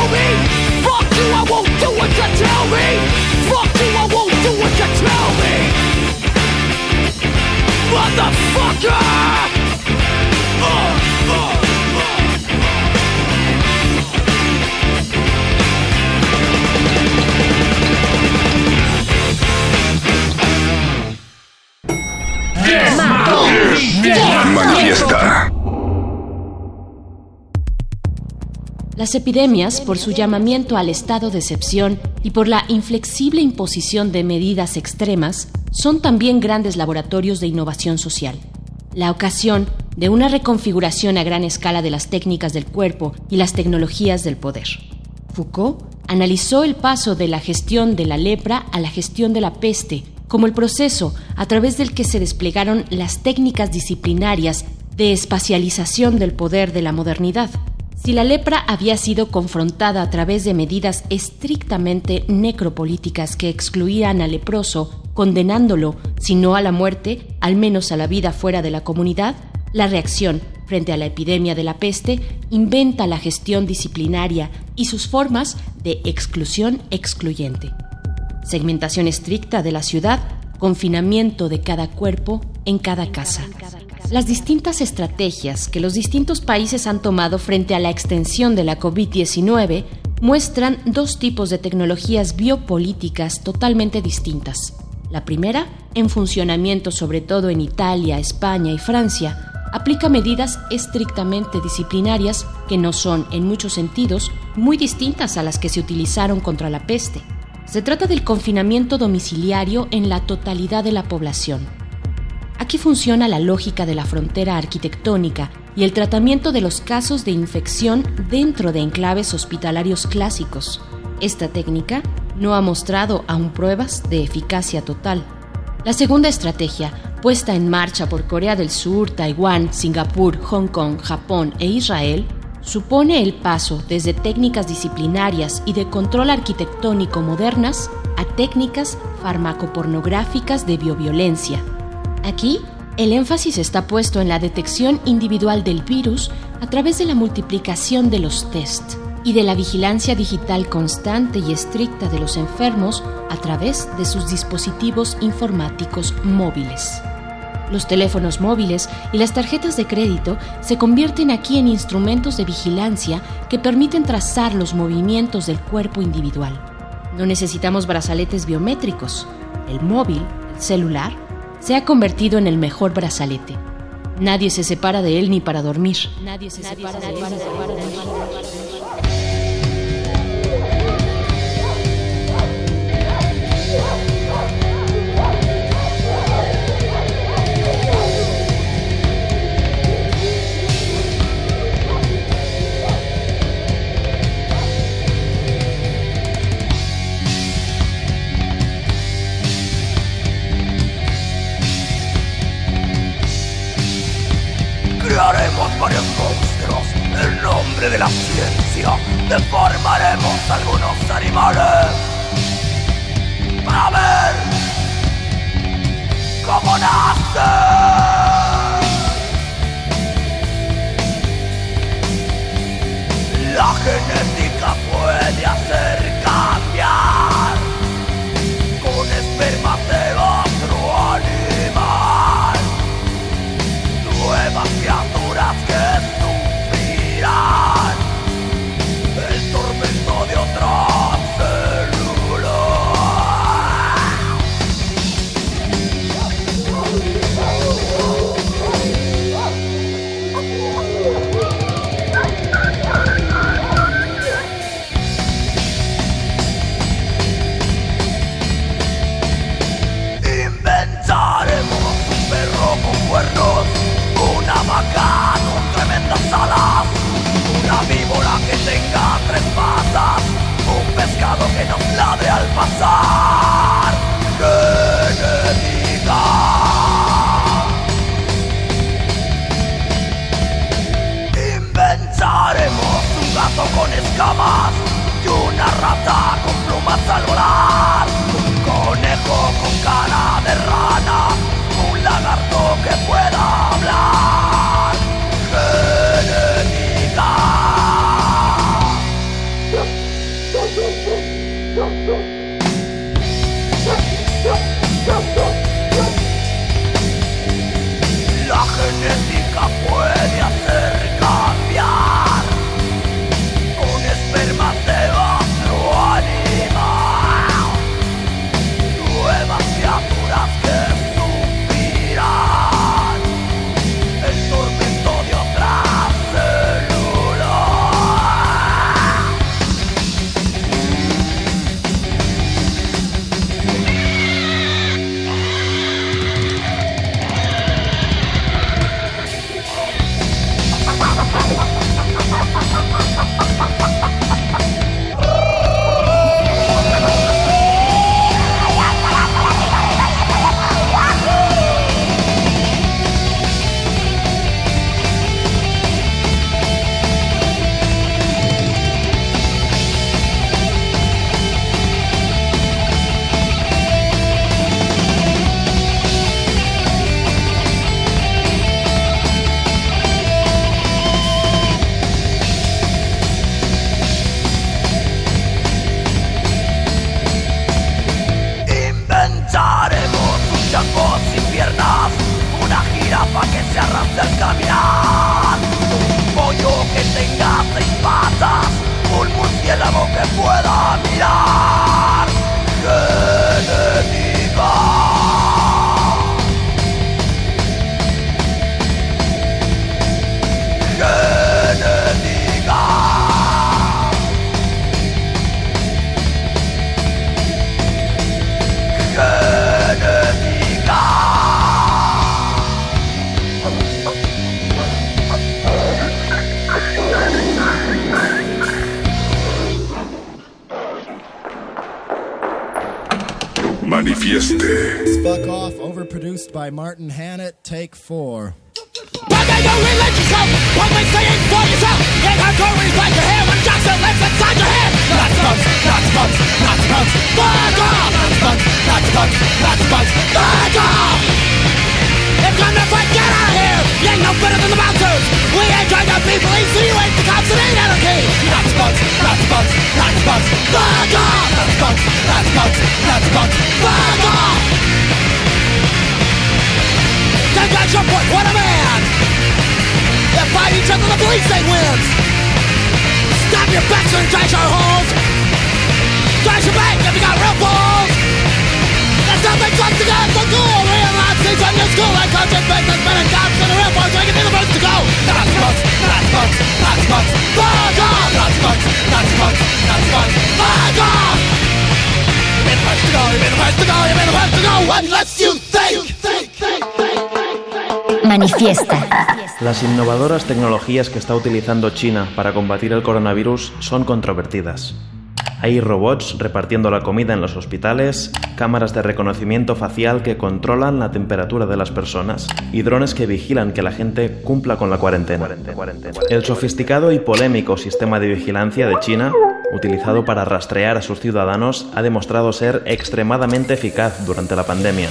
tell me. Fuck you, I won't do what you tell me. Fuck you, I won't do what you tell me. Motherfucker! Uh, uh, Manifiesta. Las epidemias, por su llamamiento al estado de excepción y por la inflexible imposición de medidas extremas, son también grandes laboratorios de innovación social. La ocasión de una reconfiguración a gran escala de las técnicas del cuerpo y las tecnologías del poder. Foucault analizó el paso de la gestión de la lepra a la gestión de la peste como el proceso a través del que se desplegaron las técnicas disciplinarias de espacialización del poder de la modernidad. Si la lepra había sido confrontada a través de medidas estrictamente necropolíticas que excluían al leproso, condenándolo, si no a la muerte, al menos a la vida fuera de la comunidad, la reacción frente a la epidemia de la peste inventa la gestión disciplinaria y sus formas de exclusión excluyente. Segmentación estricta de la ciudad, confinamiento de cada cuerpo en cada casa. Las distintas estrategias que los distintos países han tomado frente a la extensión de la COVID-19 muestran dos tipos de tecnologías biopolíticas totalmente distintas. La primera, en funcionamiento sobre todo en Italia, España y Francia, aplica medidas estrictamente disciplinarias que no son, en muchos sentidos, muy distintas a las que se utilizaron contra la peste. Se trata del confinamiento domiciliario en la totalidad de la población. Aquí funciona la lógica de la frontera arquitectónica y el tratamiento de los casos de infección dentro de enclaves hospitalarios clásicos. Esta técnica no ha mostrado aún pruebas de eficacia total. La segunda estrategia, puesta en marcha por Corea del Sur, Taiwán, Singapur, Hong Kong, Japón e Israel, supone el paso desde técnicas disciplinarias y de control arquitectónico modernas a técnicas farmacopornográficas de bioviolencia. Aquí, el énfasis está puesto en la detección individual del virus a través de la multiplicación de los test y de la vigilancia digital constante y estricta de los enfermos a través de sus dispositivos informáticos móviles. Los teléfonos móviles y las tarjetas de crédito se convierten aquí en instrumentos de vigilancia que permiten trazar los movimientos del cuerpo individual. No necesitamos brazaletes biométricos. El móvil, el celular, se ha convertido en el mejor brazalete. Nadie se separa de él ni para dormir. Nadie se separa de él varios monstruos en nombre de la ciencia. Deformaremos algunos animales para ver cómo nace. La genética puede hacer pasar. Genética. Inventaremos un gato con escamas y una rata con plumas al volar. Un conejo con cara produced by Martin Hannett. Take four. But they don't relate yourself? What makes they ain't for yourself? Ain't hard stories like your hair when jocks are left inside your head. Not bugs, not bugs, not bugs. fuck off! Not bugs, not bugs, not bugs. fuck off! If you're to fight, get out of here! You ain't no better than the bouncers! We ain't trying to be police, so you ain't the cops, it ain't anarchy! Not bugs, not bugs, not bugs. fuck off! Not bugs, not bugs, not bugs. fuck off! What a man! They fight each other, the police they wins! Stop your backs and trash our holes! Trash your bank if you got real balls! There's nothing left to go, so cool! Realize these on your school like coaches, businessmen, and cops, and the real so you can be the first to go! Nuts bucks, nuts bucks, nuts bucks, fuck off! Nuts bucks, nuts bucks, nuts bucks, fuck off! You've been the first to go, you've been the first to go, you've been the first to go, what lets you Manifiesta. Las innovadoras tecnologías que está utilizando China para combatir el coronavirus son controvertidas. Hay robots repartiendo la comida en los hospitales, cámaras de reconocimiento facial que controlan la temperatura de las personas y drones que vigilan que la gente cumpla con la cuarentena. El sofisticado y polémico sistema de vigilancia de China, utilizado para rastrear a sus ciudadanos, ha demostrado ser extremadamente eficaz durante la pandemia.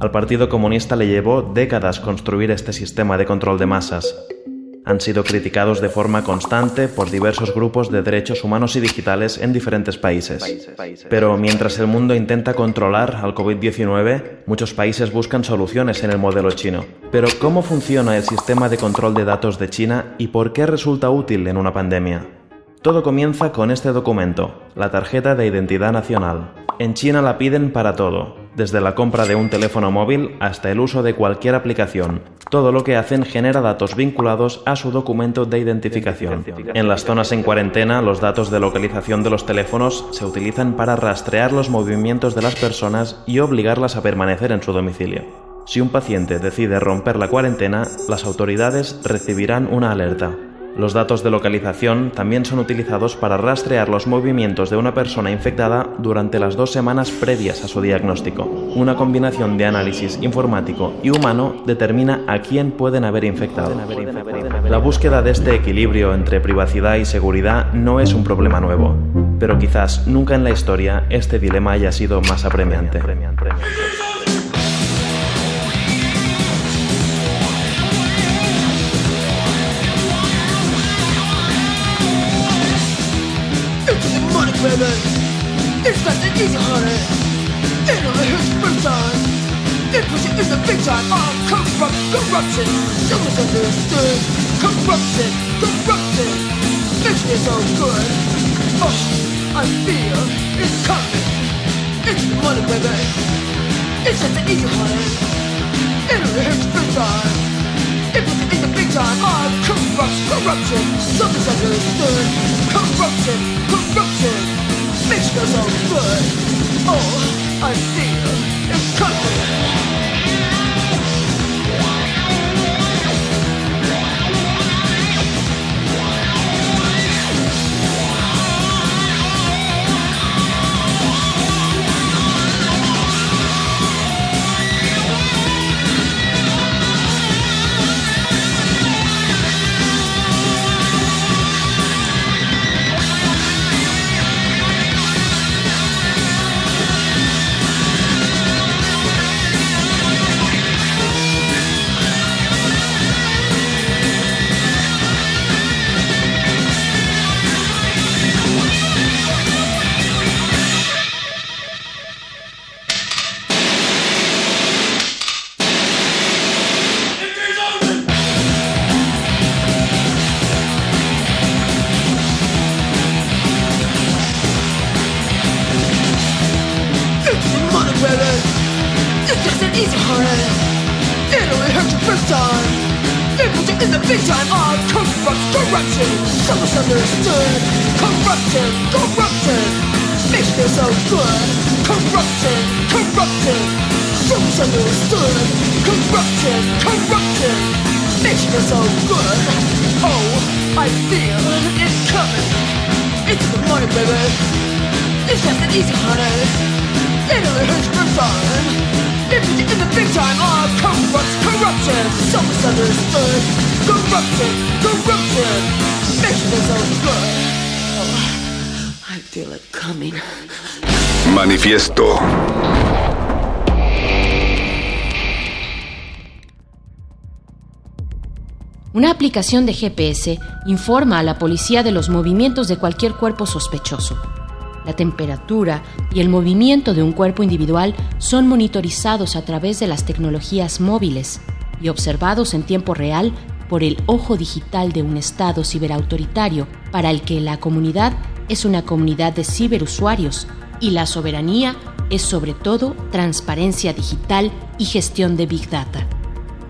Al Partido Comunista le llevó décadas construir este sistema de control de masas. Han sido criticados de forma constante por diversos grupos de derechos humanos y digitales en diferentes países. Pero mientras el mundo intenta controlar al COVID-19, muchos países buscan soluciones en el modelo chino. Pero ¿cómo funciona el sistema de control de datos de China y por qué resulta útil en una pandemia? Todo comienza con este documento, la tarjeta de identidad nacional. En China la piden para todo, desde la compra de un teléfono móvil hasta el uso de cualquier aplicación. Todo lo que hacen genera datos vinculados a su documento de identificación. En las zonas en cuarentena, los datos de localización de los teléfonos se utilizan para rastrear los movimientos de las personas y obligarlas a permanecer en su domicilio. Si un paciente decide romper la cuarentena, las autoridades recibirán una alerta. Los datos de localización también son utilizados para rastrear los movimientos de una persona infectada durante las dos semanas previas a su diagnóstico. Una combinación de análisis informático y humano determina a quién pueden haber infectado. La búsqueda de este equilibrio entre privacidad y seguridad no es un problema nuevo, pero quizás nunca en la historia este dilema haya sido más apremiante. Baby. It's not an easy honey. It only hurts first time. It you in the big time. Oh, corrupt, corruption. So misunderstood. Corruption, corruption. Makes me so good. Oh, I feel it's coming. It's the money, baby. It's just an easy honey. It only hurts first time. It puts you the big time. Oh, corrupt, corruption. So misunderstood. Corruption, corruption Fish goes on foot. Oh, I feel. Corrupted, corrupted, mission is so good. Oh, I feel it coming. It's the money, baby. It's just an easy money. It only hurts for fun. If you in the big time are corrupt, corruption, so misunderstood. Corrupted, corrupted, makes me so good. Oh, I feel it coming. Manifiesto. Una aplicación de GPS informa a la policía de los movimientos de cualquier cuerpo sospechoso. La temperatura y el movimiento de un cuerpo individual son monitorizados a través de las tecnologías móviles y observados en tiempo real por el ojo digital de un Estado ciberautoritario para el que la comunidad es una comunidad de ciberusuarios y la soberanía es sobre todo transparencia digital y gestión de Big Data.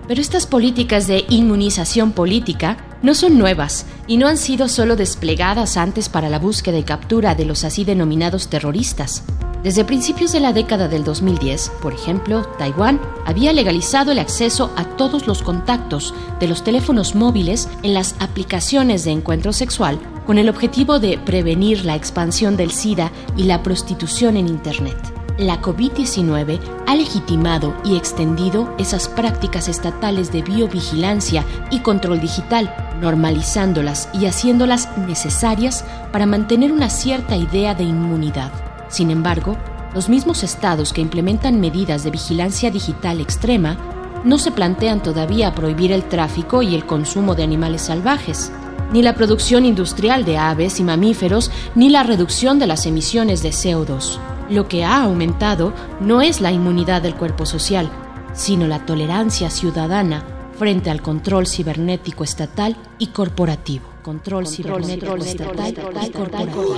Pero estas políticas de inmunización política no son nuevas y no han sido solo desplegadas antes para la búsqueda y captura de los así denominados terroristas. Desde principios de la década del 2010, por ejemplo, Taiwán había legalizado el acceso a todos los contactos de los teléfonos móviles en las aplicaciones de encuentro sexual con el objetivo de prevenir la expansión del SIDA y la prostitución en Internet. La COVID-19 ha legitimado y extendido esas prácticas estatales de biovigilancia y control digital, normalizándolas y haciéndolas necesarias para mantener una cierta idea de inmunidad. Sin embargo, los mismos estados que implementan medidas de vigilancia digital extrema no se plantean todavía prohibir el tráfico y el consumo de animales salvajes, ni la producción industrial de aves y mamíferos, ni la reducción de las emisiones de CO2. Lo que ha aumentado no es la inmunidad del cuerpo social, sino la tolerancia ciudadana frente al control cibernético estatal y corporativo. Control, cibernético estatal y corporativo.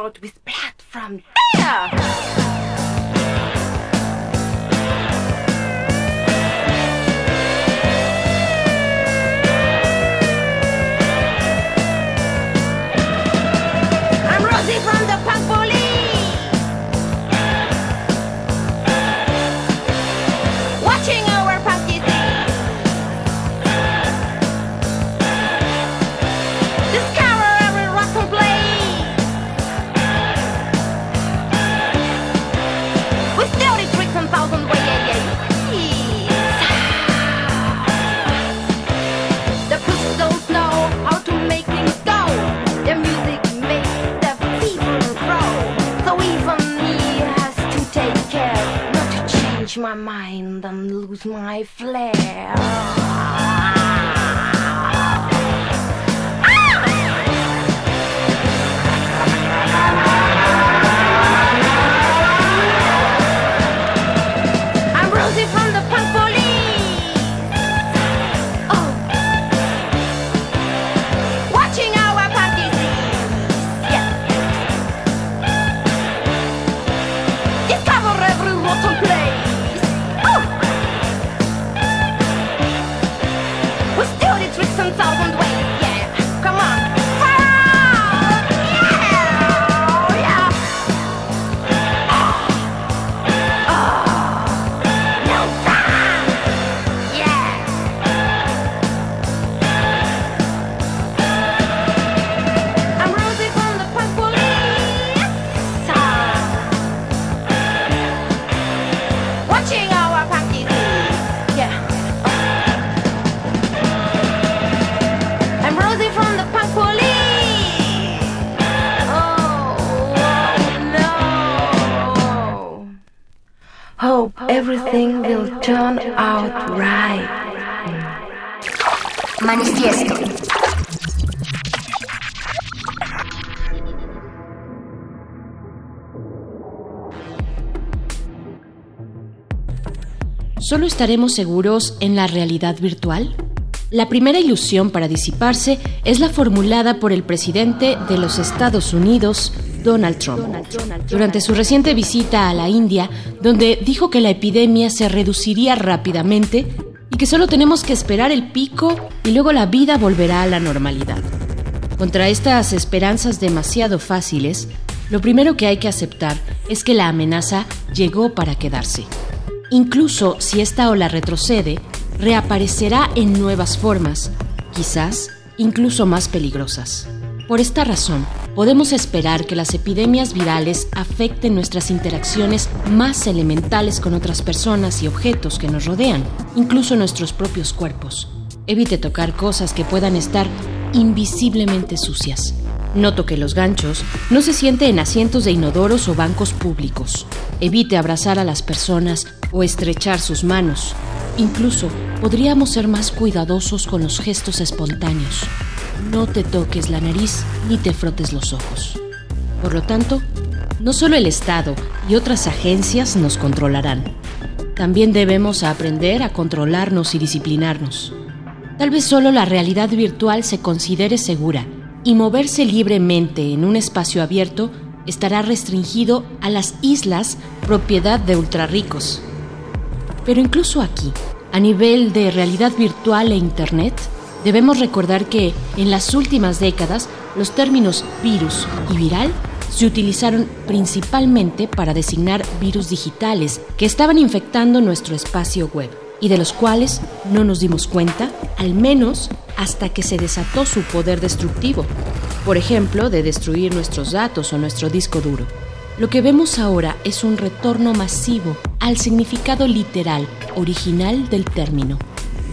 T-shirt with blood from ¿Solo estaremos seguros en la realidad virtual? La primera ilusión para disiparse es la formulada por el presidente de los Estados Unidos, Donald Trump, durante su reciente visita a la India, donde dijo que la epidemia se reduciría rápidamente y que solo tenemos que esperar el pico y luego la vida volverá a la normalidad. Contra estas esperanzas demasiado fáciles, lo primero que hay que aceptar es que la amenaza llegó para quedarse. Incluso si esta ola retrocede, reaparecerá en nuevas formas, quizás incluso más peligrosas. Por esta razón, podemos esperar que las epidemias virales afecten nuestras interacciones más elementales con otras personas y objetos que nos rodean, incluso nuestros propios cuerpos. Evite tocar cosas que puedan estar invisiblemente sucias. No toque los ganchos, no se siente en asientos de inodoros o bancos públicos. Evite abrazar a las personas o estrechar sus manos. Incluso podríamos ser más cuidadosos con los gestos espontáneos. No te toques la nariz ni te frotes los ojos. Por lo tanto, no solo el Estado y otras agencias nos controlarán. También debemos aprender a controlarnos y disciplinarnos. Tal vez solo la realidad virtual se considere segura y moverse libremente en un espacio abierto estará restringido a las islas propiedad de ultrarricos. Pero incluso aquí, a nivel de realidad virtual e Internet, debemos recordar que en las últimas décadas los términos virus y viral se utilizaron principalmente para designar virus digitales que estaban infectando nuestro espacio web y de los cuales no nos dimos cuenta, al menos hasta que se desató su poder destructivo, por ejemplo, de destruir nuestros datos o nuestro disco duro. Lo que vemos ahora es un retorno masivo al significado literal, original del término.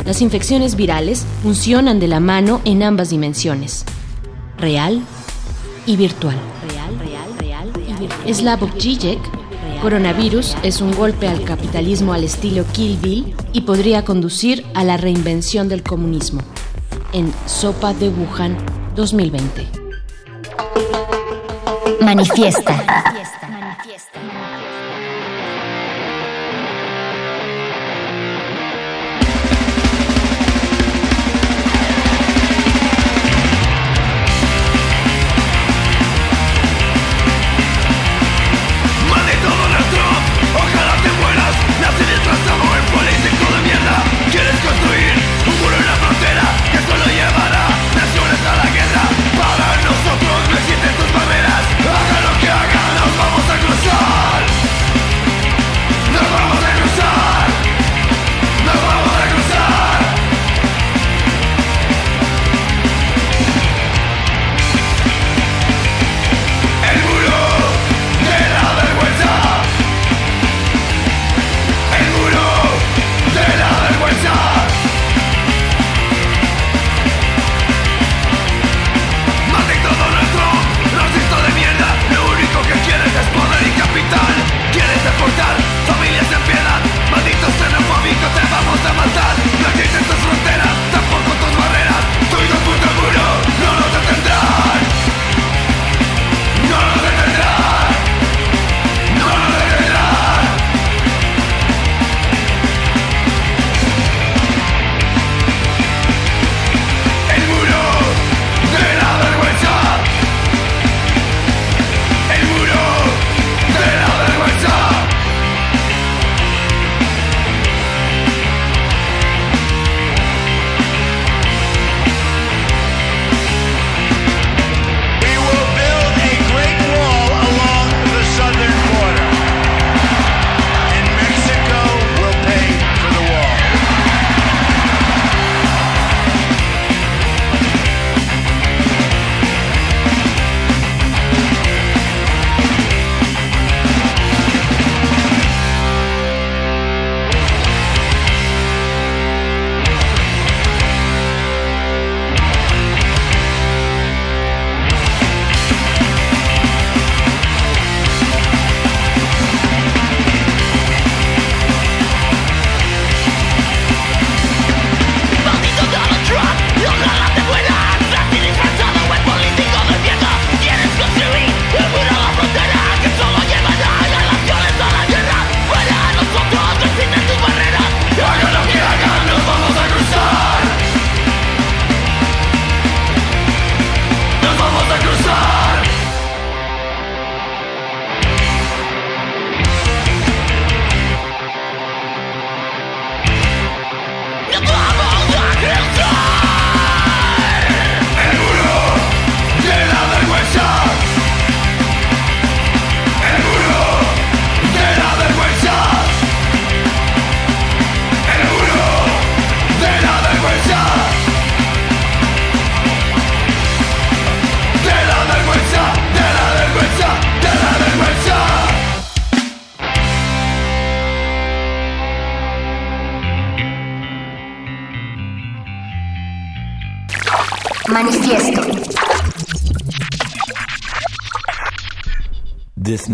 Las infecciones virales funcionan de la mano en ambas dimensiones, real y virtual. Real, real, real, real. Y Slavoj Žižek, coronavirus es un golpe al capitalismo al estilo Kill Bill y podría conducir a la reinvención del comunismo. En Sopa de Wuhan 2020. Manifiesta.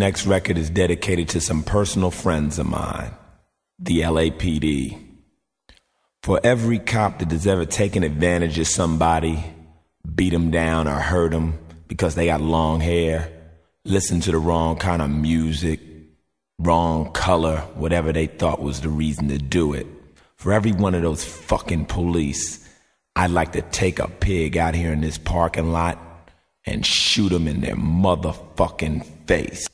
next record is dedicated to some personal friends of mine, the LAPD. For every cop that has ever taken advantage of somebody, beat them down or hurt them because they got long hair, listen to the wrong kind of music, wrong color, whatever they thought was the reason to do it. For every one of those fucking police, I'd like to take a pig out here in this parking lot and shoot them in their motherfucking face.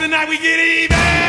Tonight we get even.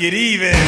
Get even.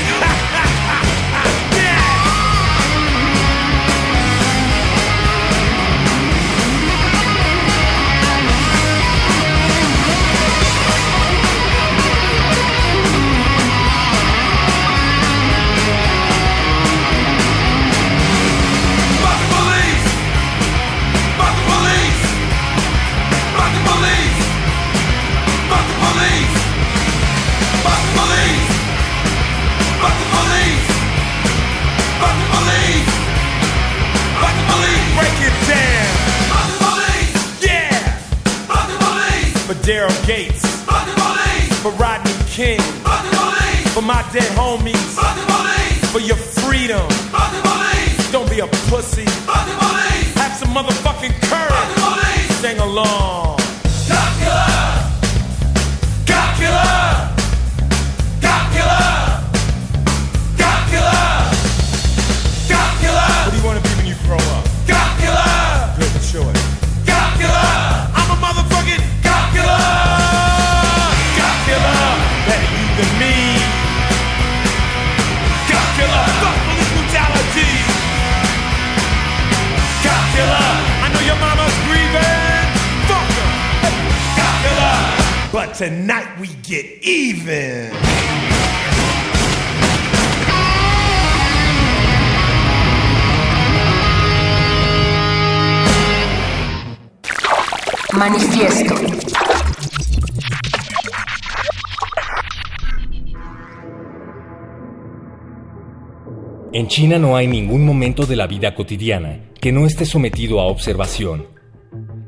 China no hay ningún momento de la vida cotidiana que no esté sometido a observación.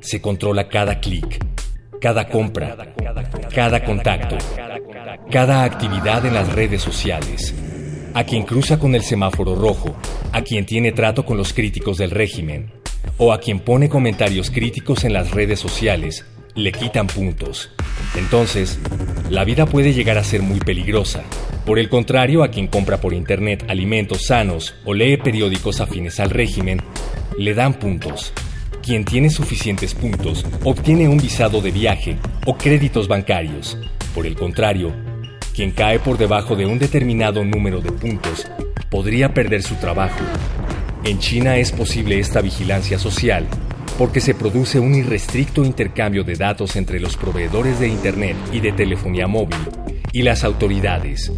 Se controla cada clic, cada compra, cada contacto, cada actividad en las redes sociales. A quien cruza con el semáforo rojo, a quien tiene trato con los críticos del régimen, o a quien pone comentarios críticos en las redes sociales, le quitan puntos. Entonces, la vida puede llegar a ser muy peligrosa. Por el contrario, a quien compra por internet alimentos sanos o lee periódicos afines al régimen, le dan puntos. Quien tiene suficientes puntos obtiene un visado de viaje o créditos bancarios. Por el contrario, quien cae por debajo de un determinado número de puntos podría perder su trabajo. En China es posible esta vigilancia social porque se produce un irrestricto intercambio de datos entre los proveedores de Internet y de telefonía móvil y las autoridades.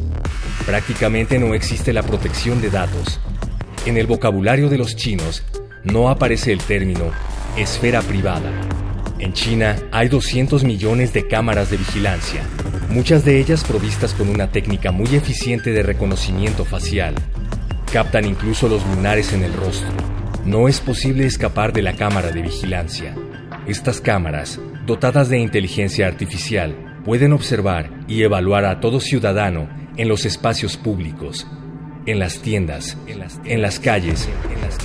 Prácticamente no existe la protección de datos. En el vocabulario de los chinos no aparece el término esfera privada. En China hay 200 millones de cámaras de vigilancia, muchas de ellas provistas con una técnica muy eficiente de reconocimiento facial. Captan incluso los lunares en el rostro. No es posible escapar de la cámara de vigilancia. Estas cámaras, dotadas de inteligencia artificial, pueden observar y evaluar a todo ciudadano en los espacios públicos, en las tiendas, en las calles,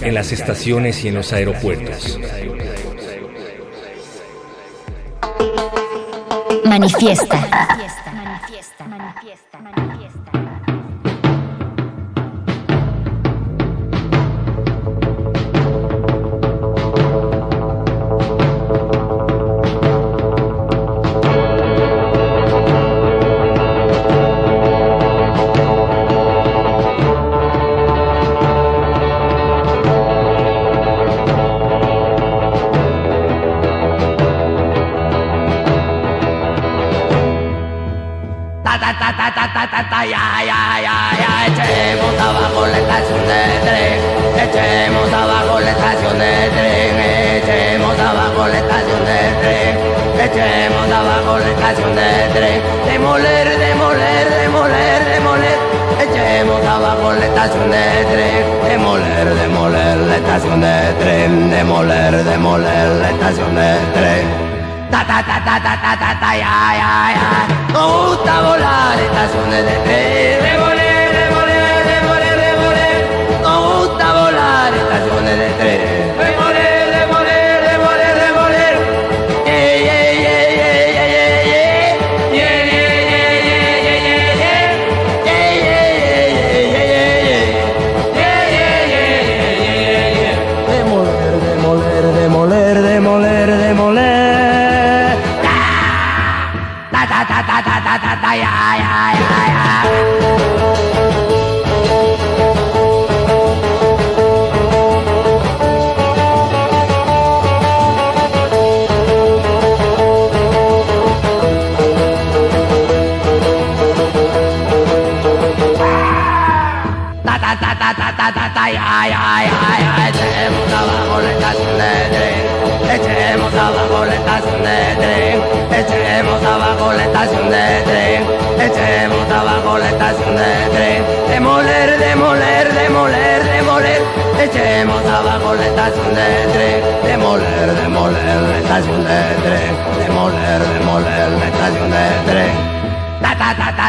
en las estaciones y en los aeropuertos. Manifiesta. echemos abajo la estación de tren. Echemos abajo la estación de tren. Echemos abajo la estación de tren. Echemos abajo la estación de tren. Demoler demoler demoler demoler. Echemos abajo la estación de tren. Demoler demoler la estación de tren. Demoler demoler la estación de tren. Ta ta ta ta ta ta ta ya ya ya. zone de paix. Ya ya ya ya echemos abajo la estación de tren echemos abajo la estación de tren echemos abajo la estación de tren echemos abajo la estación de tren demoler demoler demoler demoler echemos abajo la estación de tren demoler demoler la estación de tren demoler demoler la estación de tren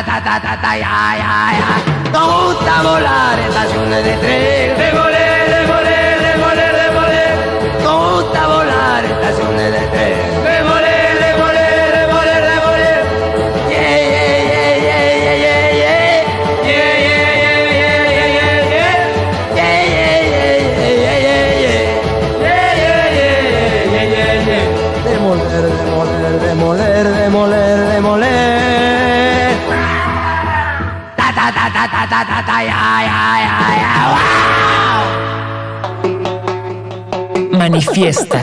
ta ta ta ta ya ya ya nos gusta volar estaciones de tren. Demoler demoler demoler demoler nos gusta volar estaciones de tren. demoler demoler Manifiesta.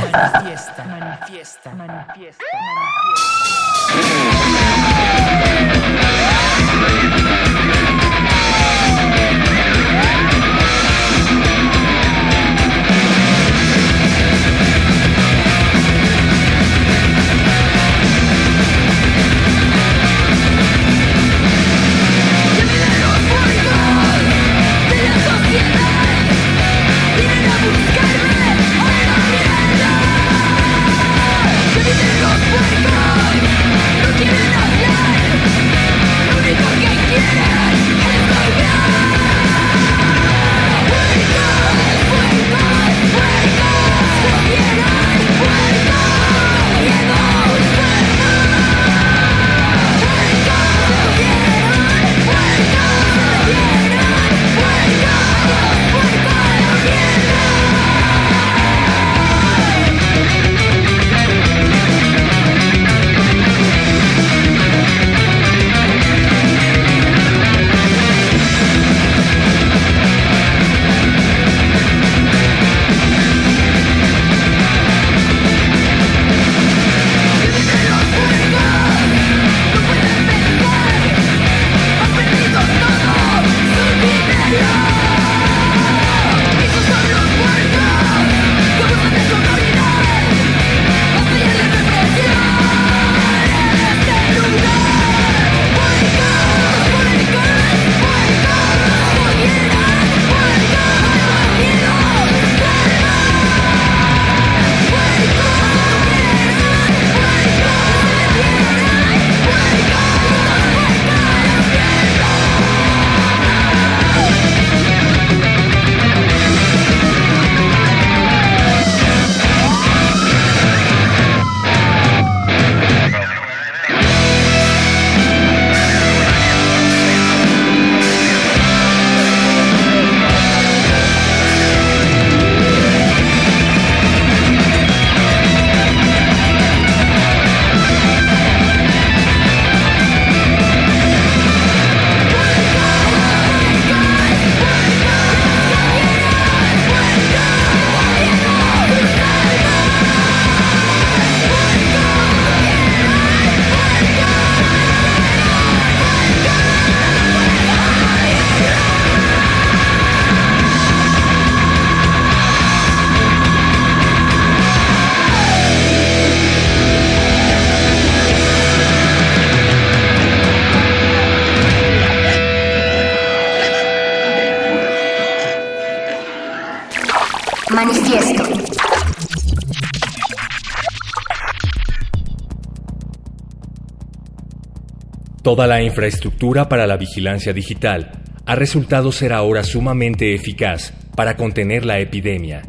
Toda la infraestructura para la vigilancia digital ha resultado ser ahora sumamente eficaz para contener la epidemia.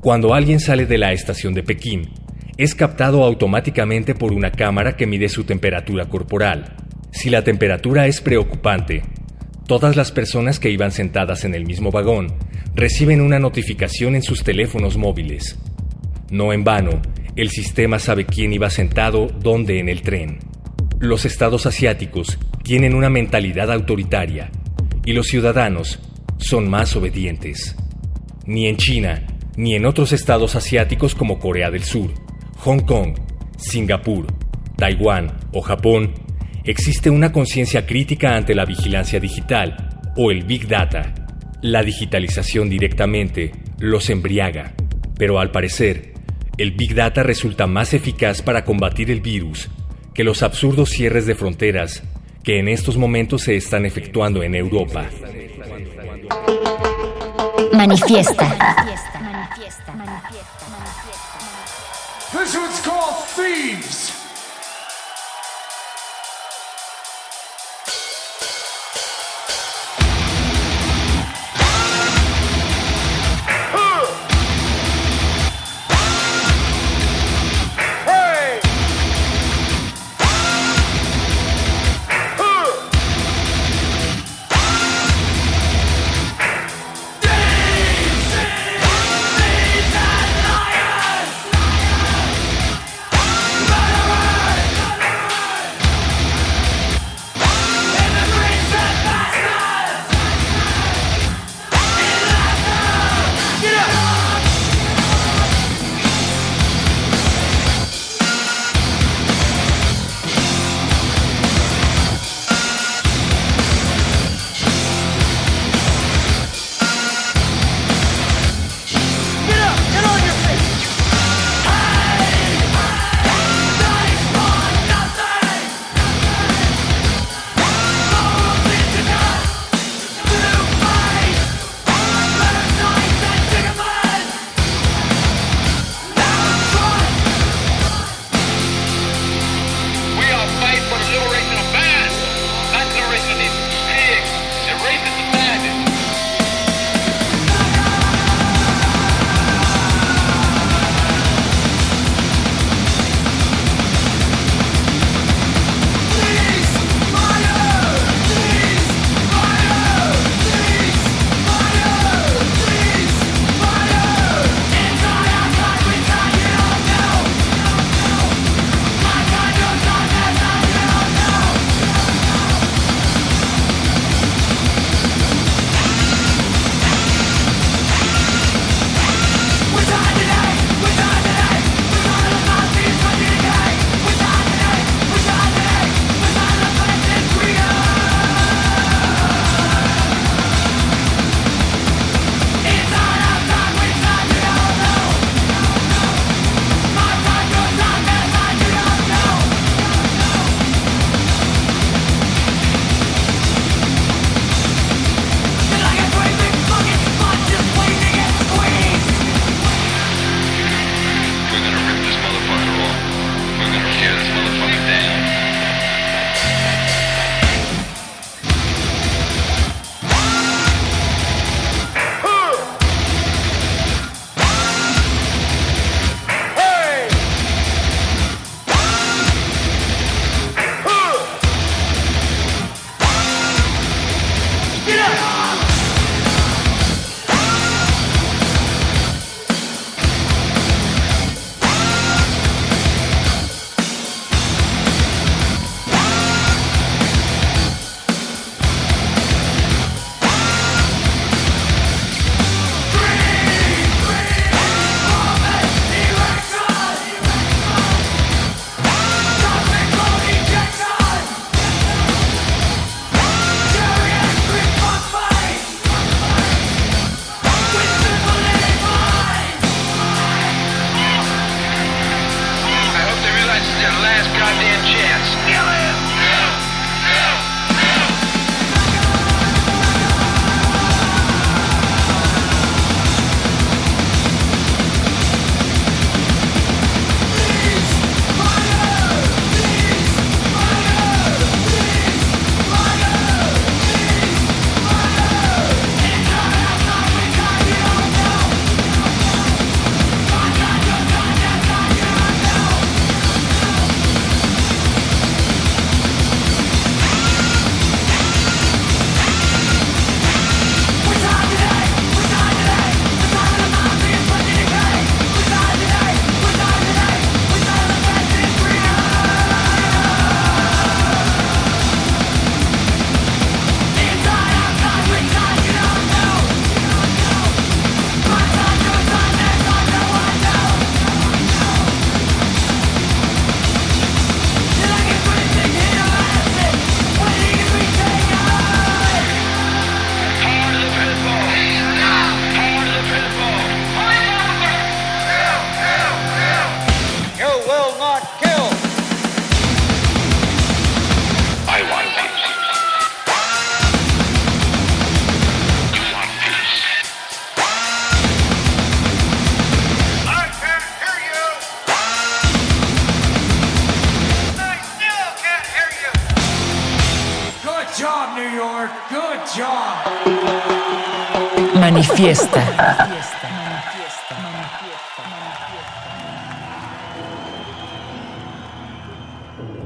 Cuando alguien sale de la estación de Pekín, es captado automáticamente por una cámara que mide su temperatura corporal. Si la temperatura es preocupante, todas las personas que iban sentadas en el mismo vagón reciben una notificación en sus teléfonos móviles. No en vano, el sistema sabe quién iba sentado dónde en el tren. Los estados asiáticos tienen una mentalidad autoritaria y los ciudadanos son más obedientes. Ni en China, ni en otros estados asiáticos como Corea del Sur, Hong Kong, Singapur, Taiwán o Japón, existe una conciencia crítica ante la vigilancia digital o el Big Data. La digitalización directamente los embriaga, pero al parecer, el Big Data resulta más eficaz para combatir el virus que los absurdos cierres de fronteras que en estos momentos se están efectuando en Europa. Manifiesta. This one's called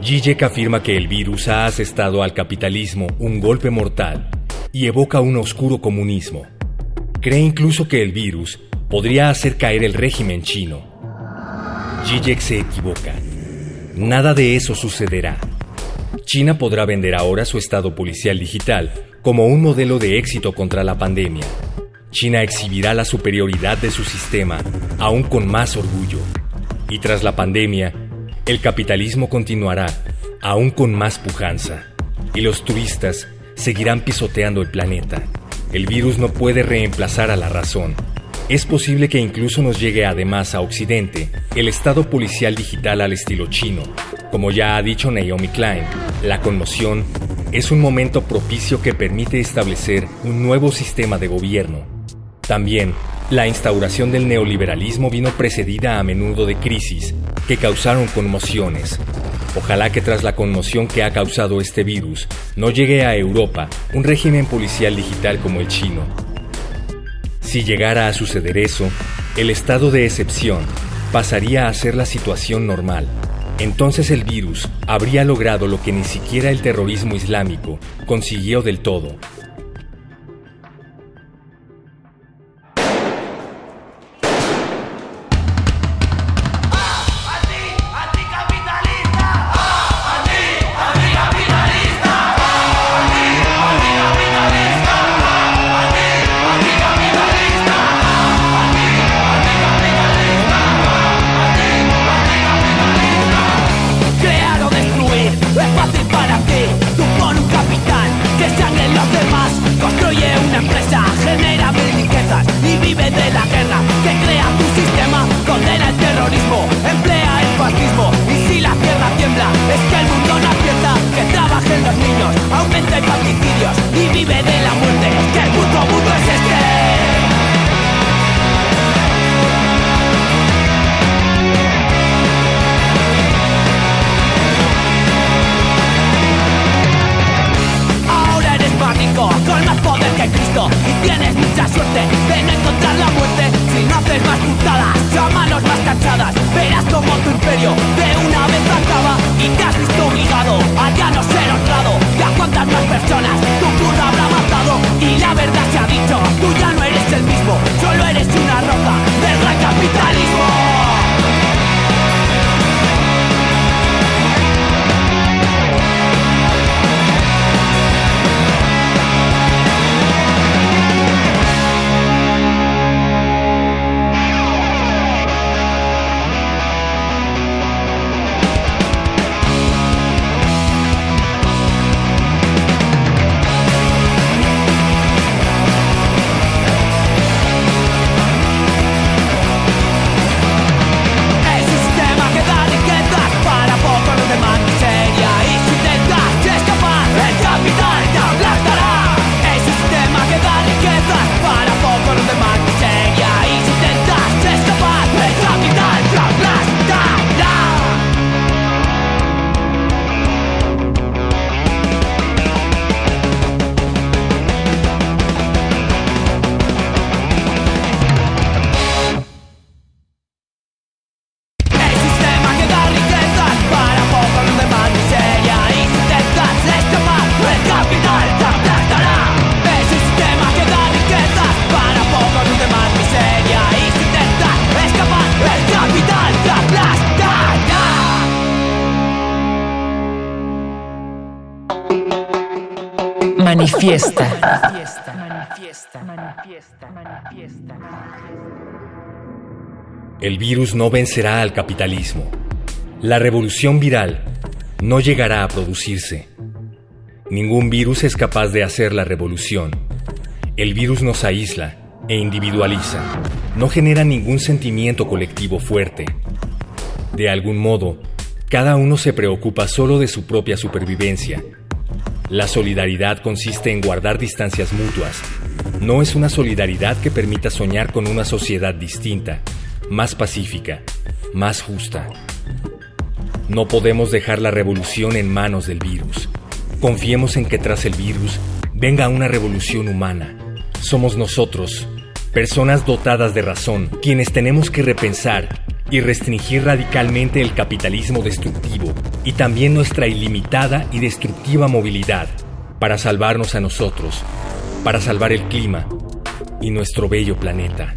Zizek afirma que el virus ha asestado al capitalismo un golpe mortal y evoca un oscuro comunismo. Cree incluso que el virus podría hacer caer el régimen chino. Zizek se equivoca. Nada de eso sucederá. China podrá vender ahora su estado policial digital como un modelo de éxito contra la pandemia. China exhibirá la superioridad de su sistema, aún con más orgullo. Y tras la pandemia, el capitalismo continuará, aún con más pujanza. Y los turistas seguirán pisoteando el planeta. El virus no puede reemplazar a la razón. Es posible que incluso nos llegue además a Occidente el estado policial digital al estilo chino. Como ya ha dicho Naomi Klein, la conmoción es un momento propicio que permite establecer un nuevo sistema de gobierno. También, la instauración del neoliberalismo vino precedida a menudo de crisis que causaron conmociones. Ojalá que tras la conmoción que ha causado este virus no llegue a Europa un régimen policial digital como el chino. Si llegara a suceder eso, el estado de excepción pasaría a ser la situación normal. Entonces el virus habría logrado lo que ni siquiera el terrorismo islámico consiguió del todo, El virus no vencerá al capitalismo. La revolución viral no llegará a producirse. Ningún virus es capaz de hacer la revolución. El virus nos aísla e individualiza. No genera ningún sentimiento colectivo fuerte. De algún modo, cada uno se preocupa solo de su propia supervivencia. La solidaridad consiste en guardar distancias mutuas. No es una solidaridad que permita soñar con una sociedad distinta, más pacífica, más justa. No podemos dejar la revolución en manos del virus. Confiemos en que tras el virus venga una revolución humana. Somos nosotros, personas dotadas de razón, quienes tenemos que repensar y restringir radicalmente el capitalismo destructivo y también nuestra ilimitada y destructiva movilidad para salvarnos a nosotros, para salvar el clima y nuestro bello planeta.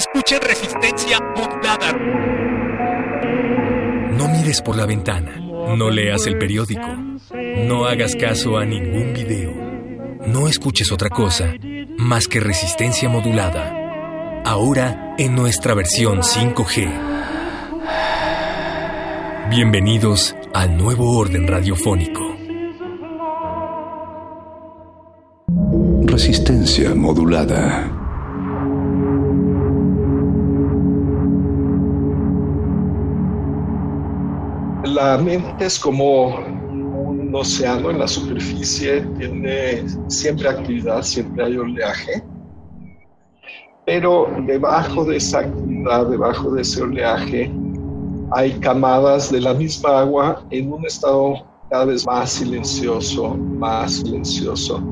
escuchen resistencia modulada. No mires por la ventana, no leas el periódico, no hagas caso a ningún video, no escuches otra cosa más que resistencia modulada. Ahora en nuestra versión 5G. Bienvenidos al nuevo orden radiofónico. Resistencia modulada. La mente es como un océano en la superficie, tiene siempre actividad, siempre hay oleaje, pero debajo de esa actividad, debajo de ese oleaje, hay camadas de la misma agua en un estado cada vez más silencioso, más silencioso.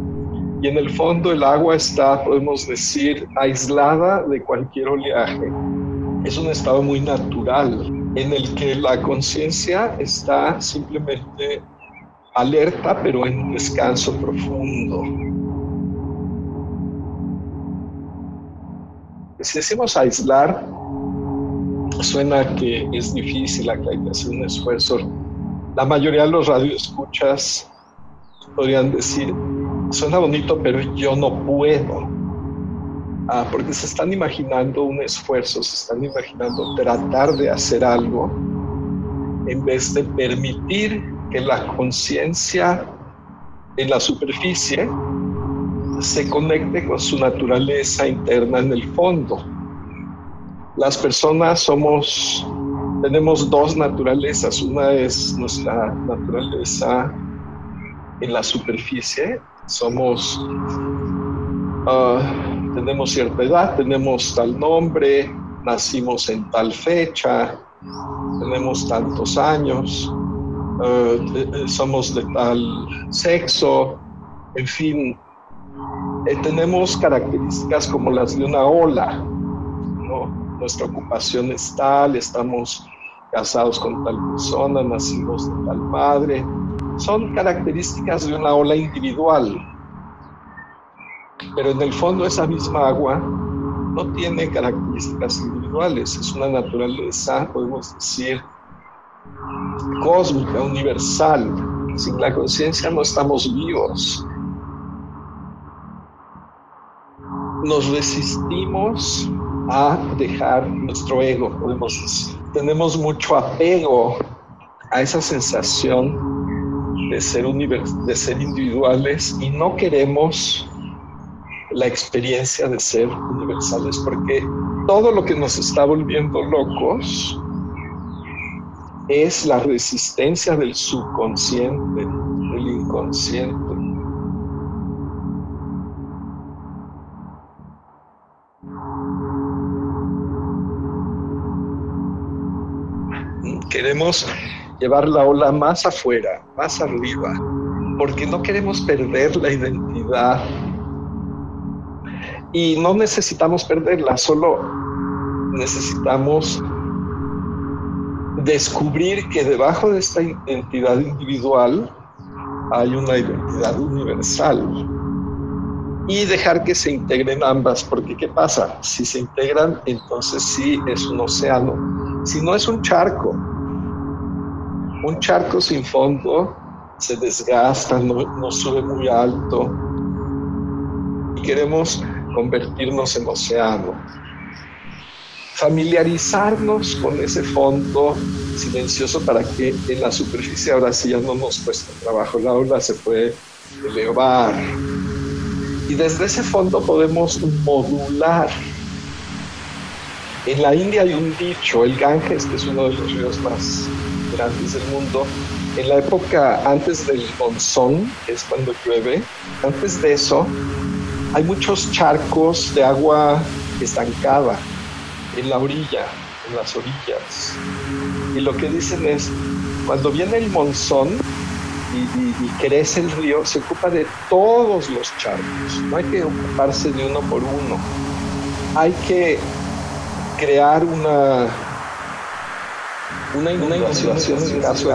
Y en el fondo el agua está, podemos decir, aislada de cualquier oleaje. Es un estado muy natural en el que la conciencia está simplemente alerta, pero en un descanso profundo. Si decimos aislar, suena que es difícil, que hay que hacer un esfuerzo. La mayoría de los radioescuchas podrían decir, suena bonito, pero yo no puedo. Ah, porque se están imaginando un esfuerzo, se están imaginando tratar de hacer algo en vez de permitir que la conciencia en la superficie se conecte con su naturaleza interna en el fondo. Las personas somos, tenemos dos naturalezas. Una es nuestra naturaleza en la superficie. Somos, ah, tenemos cierta edad, tenemos tal nombre, nacimos en tal fecha, tenemos tantos años, uh, somos de tal sexo, en fin, eh, tenemos características como las de una ola, ¿no? Nuestra ocupación es tal, estamos casados con tal persona, nacimos de tal padre, son características de una ola individual. Pero en el fondo esa misma agua no tiene características individuales, es una naturaleza, podemos decir, cósmica, universal. Sin la conciencia no estamos vivos. Nos resistimos a dejar nuestro ego, podemos decir. Tenemos mucho apego a esa sensación de ser, de ser individuales y no queremos la experiencia de ser universales, porque todo lo que nos está volviendo locos es la resistencia del subconsciente, del inconsciente. Queremos llevar la ola más afuera, más arriba, porque no queremos perder la identidad. Y no necesitamos perderla, solo necesitamos descubrir que debajo de esta identidad individual hay una identidad universal y dejar que se integren ambas, porque ¿qué pasa? Si se integran, entonces sí es un océano, si no es un charco. Un charco sin fondo se desgasta, no, no sube muy alto y queremos convertirnos en océano familiarizarnos con ese fondo silencioso para que en la superficie ahora sí ya no nos cuesta trabajo, la ola se puede elevar. Y desde ese fondo podemos modular. En la India hay un dicho, el Ganges, que es uno de los ríos más grandes del mundo, en la época antes del monzón, que es cuando llueve, antes de eso, hay muchos charcos de agua estancada en la orilla, en las orillas. Y lo que dicen es, cuando viene el monzón y, crece el río, se ocupa de todos los charcos. No hay que ocuparse de uno por uno. Hay que crear una una inundación, en caso de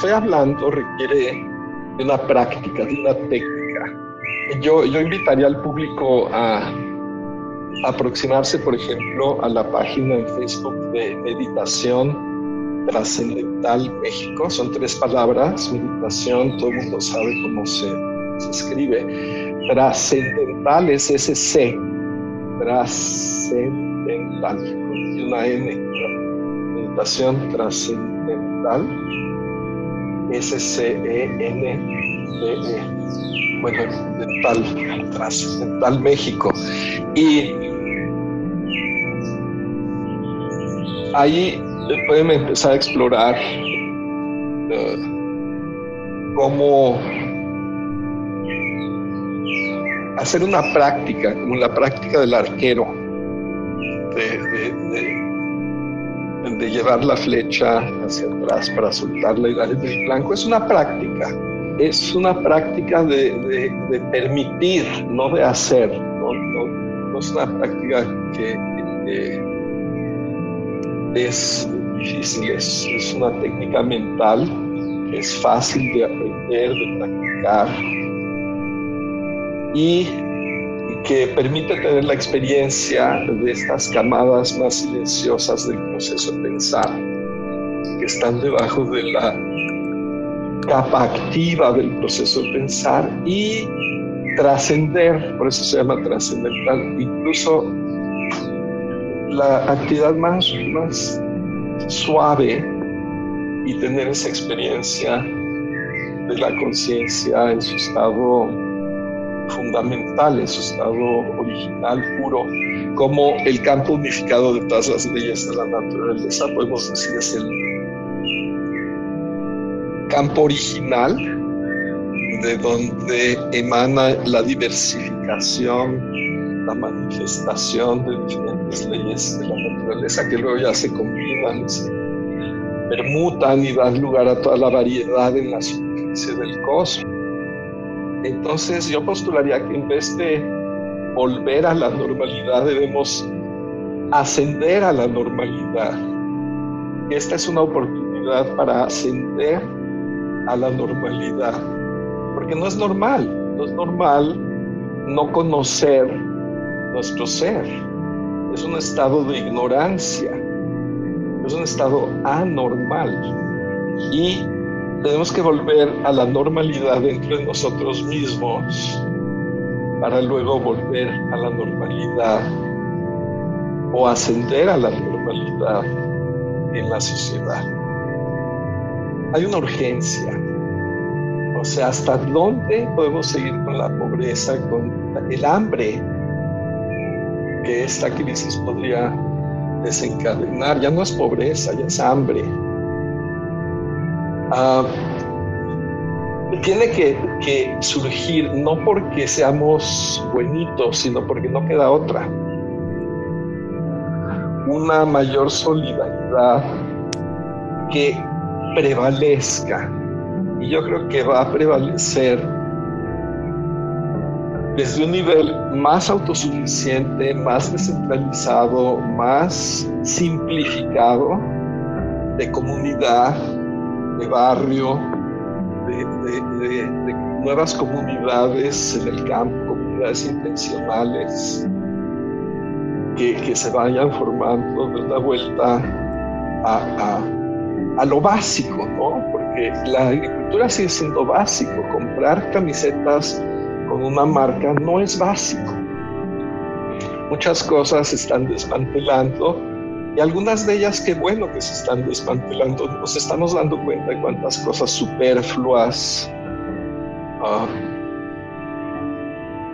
estoy hablando requiere de una práctica, de una técnica. Yo, yo invitaría al público a aproximarse, por ejemplo, a la página en Facebook de Meditación Trascendental México. Son tres palabras, meditación, todo el mundo sabe cómo se, se escribe. Trascendental es ese C, trascendental, una N, meditación trascendental S-C-E-N-D-E. E. Bueno, dental, trascendental México. Y ahí pueden empezar a explorar uh, cómo hacer una práctica, como la práctica del arquero, la flecha hacia atrás para soltarla y dar el blanco es una práctica. es una práctica de, permitir, no de hacer. No, es una práctica que, es difícil, es, es una técnica mental es fácil de aprender, de practicar y que permite tener la experiencia de estas camadas más silenciosas del proceso de pensar, que están debajo de la capa activa del proceso de pensar y trascender, por eso se llama trascendental, incluso la actividad más, más suave y tener esa experiencia de la conciencia en su estado fundamental, en su estado original, puro, como el campo unificado de todas las leyes de la naturaleza, podemos decir es el campo original de donde emana la diversificación, la manifestación de diferentes leyes de la naturaleza que luego ya se combinan, se permutan y dan lugar a toda la variedad en la superficie del cosmos. Entonces yo postularía que en vez de volver a la normalidad debemos ascender a la normalidad. Esta es una oportunidad para ascender a la normalidad, porque no es normal, no es normal no conocer nuestro ser, es un estado de ignorancia, es un estado anormal. Y tenemos que volver a la normalidad dentro de nosotros mismos para luego volver a la normalidad o ascender a la normalidad en la sociedad. Hay una urgencia. O sea, ¿hasta dónde podemos seguir con la pobreza, con el hambre que esta crisis podría desencadenar? Ya no es pobreza, ya es hambre. Ah, tiene que, que surgir no porque seamos buenitos, sino porque no queda otra. Una mayor solidaridad que prevalezca. Y yo creo que va a prevalecer desde un nivel más autosuficiente, más descentralizado, más simplificado de comunidad, de barrio, de, nuevas comunidades en el campo, comunidades intencionales, que, que se vayan formando de una vuelta a, a- a lo básico, ¿no? Porque la agricultura sigue siendo básico. Comprar camisetas con una marca no es básico. Muchas cosas se están desmantelando y algunas de ellas, qué bueno que se están desmantelando. Nos estamos dando cuenta de cuántas cosas superfluas ah,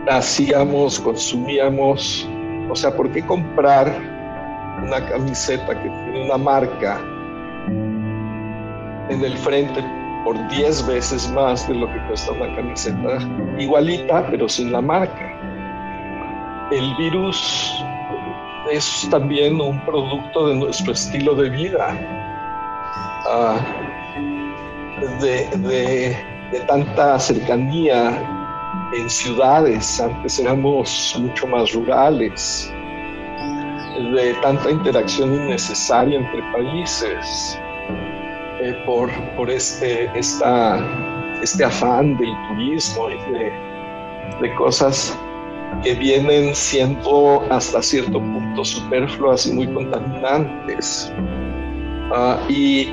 hacíamos, consumíamos. O sea, ¿por qué comprar una camiseta que tiene una marca en el frente por 10 veces más de lo que cuesta una camiseta igualita, pero sin la marca? El virus es también un producto de nuestro estilo de vida, ah, de, de- tanta cercanía en ciudades, antes éramos mucho más rurales, de tanta interacción innecesaria entre países, eh, por, por este, esta, este afán del turismo y de, de cosas que vienen siendo hasta cierto punto superfluas y muy contaminantes. Ah, y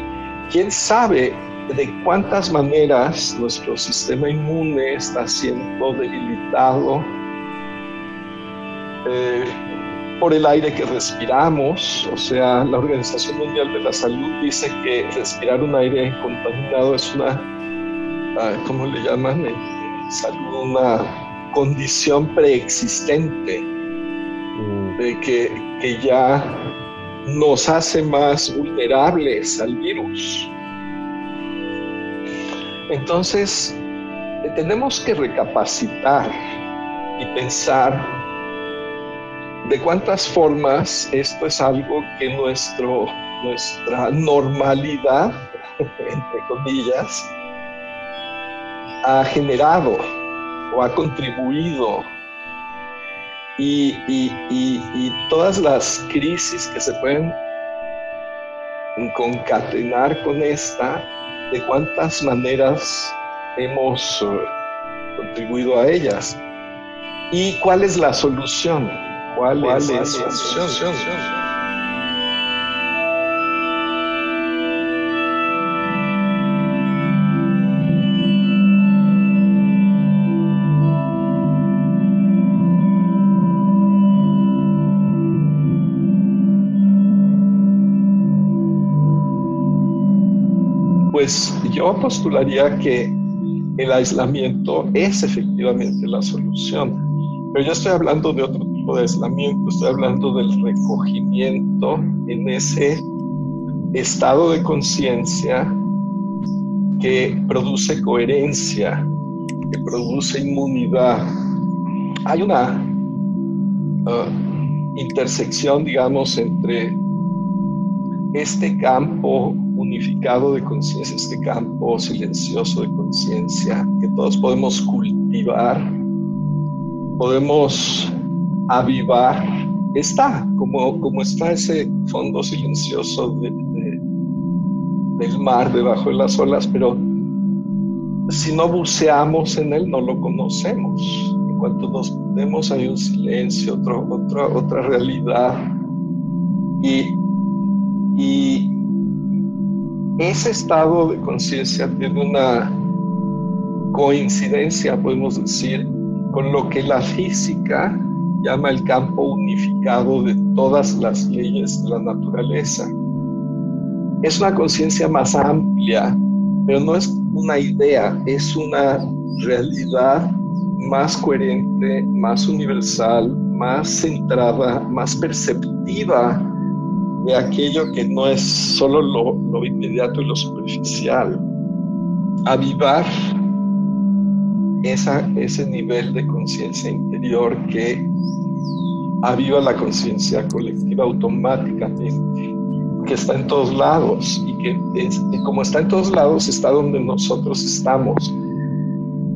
quién sabe de cuántas maneras nuestro sistema inmune está siendo debilitado eh, por el aire que respiramos. O sea, la Organización Mundial de la Salud dice que respirar un aire contaminado es una, ah, ¿cómo le llaman? En salud, una condición preexistente de que, que ya nos hace más vulnerables al virus. Entonces, tenemos que recapacitar y pensar de cuántas formas esto es algo que nuestro, nuestra normalidad, entre comillas, ha generado o ha contribuido y, y, y, y, todas las crisis que se pueden concatenar con esta, de cuántas maneras hemos uh, contribuido a ellas. ¿Y cuál es la solución? ¿Cuál, ¿Cuál es, es, la solución? Pues yo postularía que el aislamiento es efectivamente la solución. Pero yo estoy hablando de otro tipo de aislamiento, estoy hablando del recogimiento en ese estado de conciencia que produce coherencia, que produce inmunidad. Hay una uh, intersección, digamos, entre este campo unificado de conciencia, este campo silencioso de conciencia que todos podemos cultivar, podemos avivar, está, como, como está ese fondo silencioso de, de, del mar debajo de las olas, pero si no buceamos en él no lo conocemos. En cuanto nos metemos hay un silencio, otro, otra, otra realidad. Y, y ese estado de conciencia tiene una coincidencia, podemos decir, con lo que la física llama el campo unificado de todas las leyes de la naturaleza. Es una conciencia más amplia, pero no es una idea, es una realidad más coherente, más universal, más centrada, más perceptiva de aquello que no es solo lo, inmediato y lo superficial. Avivar esa, ese nivel de conciencia interior que aviva la conciencia colectiva automáticamente, que está en todos lados y que como está en todos lados está donde nosotros estamos.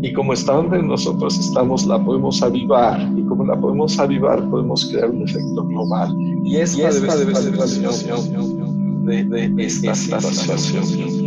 Y como está donde nosotros estamos, la podemos avivar. Y como la podemos avivar, podemos crear un efecto global. Y esta, y esta debe, ser la situación de, de esta, esta situación.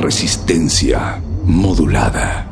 Resistencia modulada.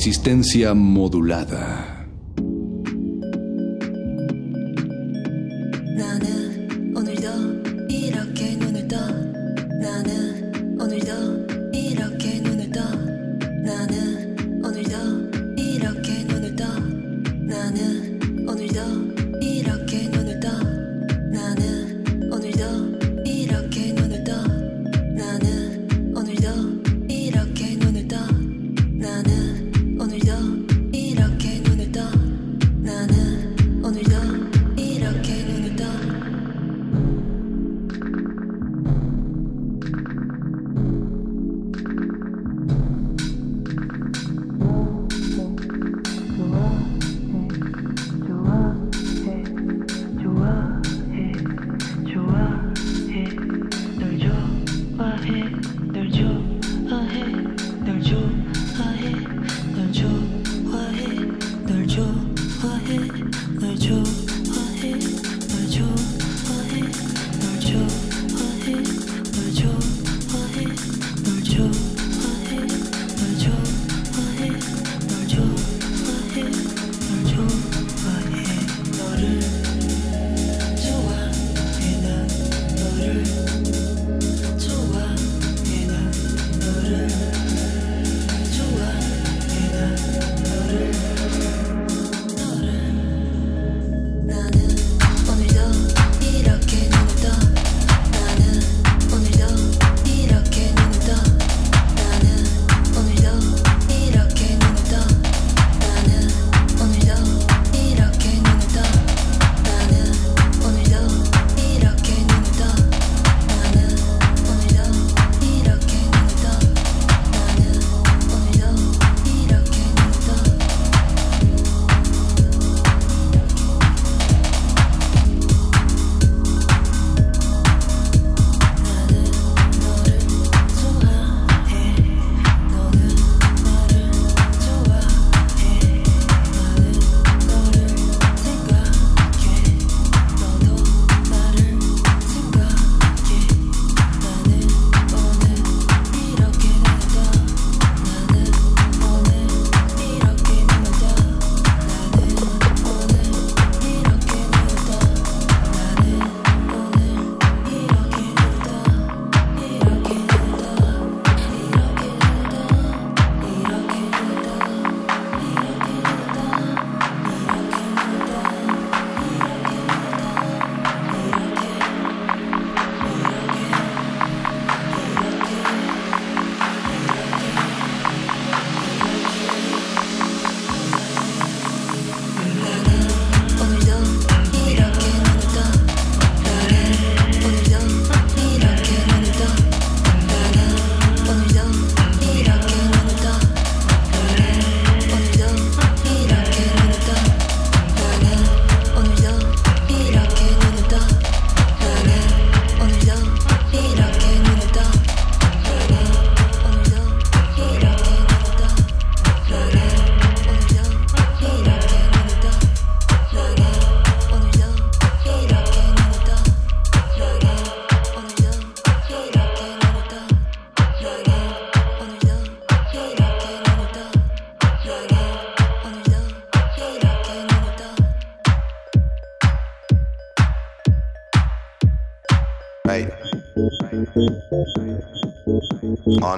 resistencia modulada.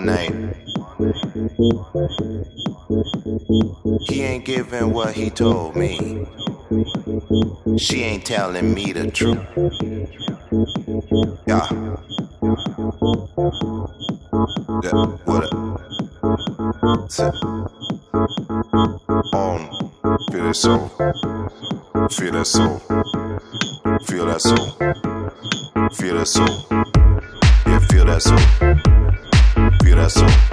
name. He ain't giving what he told me. She ain't telling me the truth. Yeah. yeah. What up? Um, feel that soul. Feel that soul. Feel that soul. Feel that soul. Yeah, feel that soul. coração.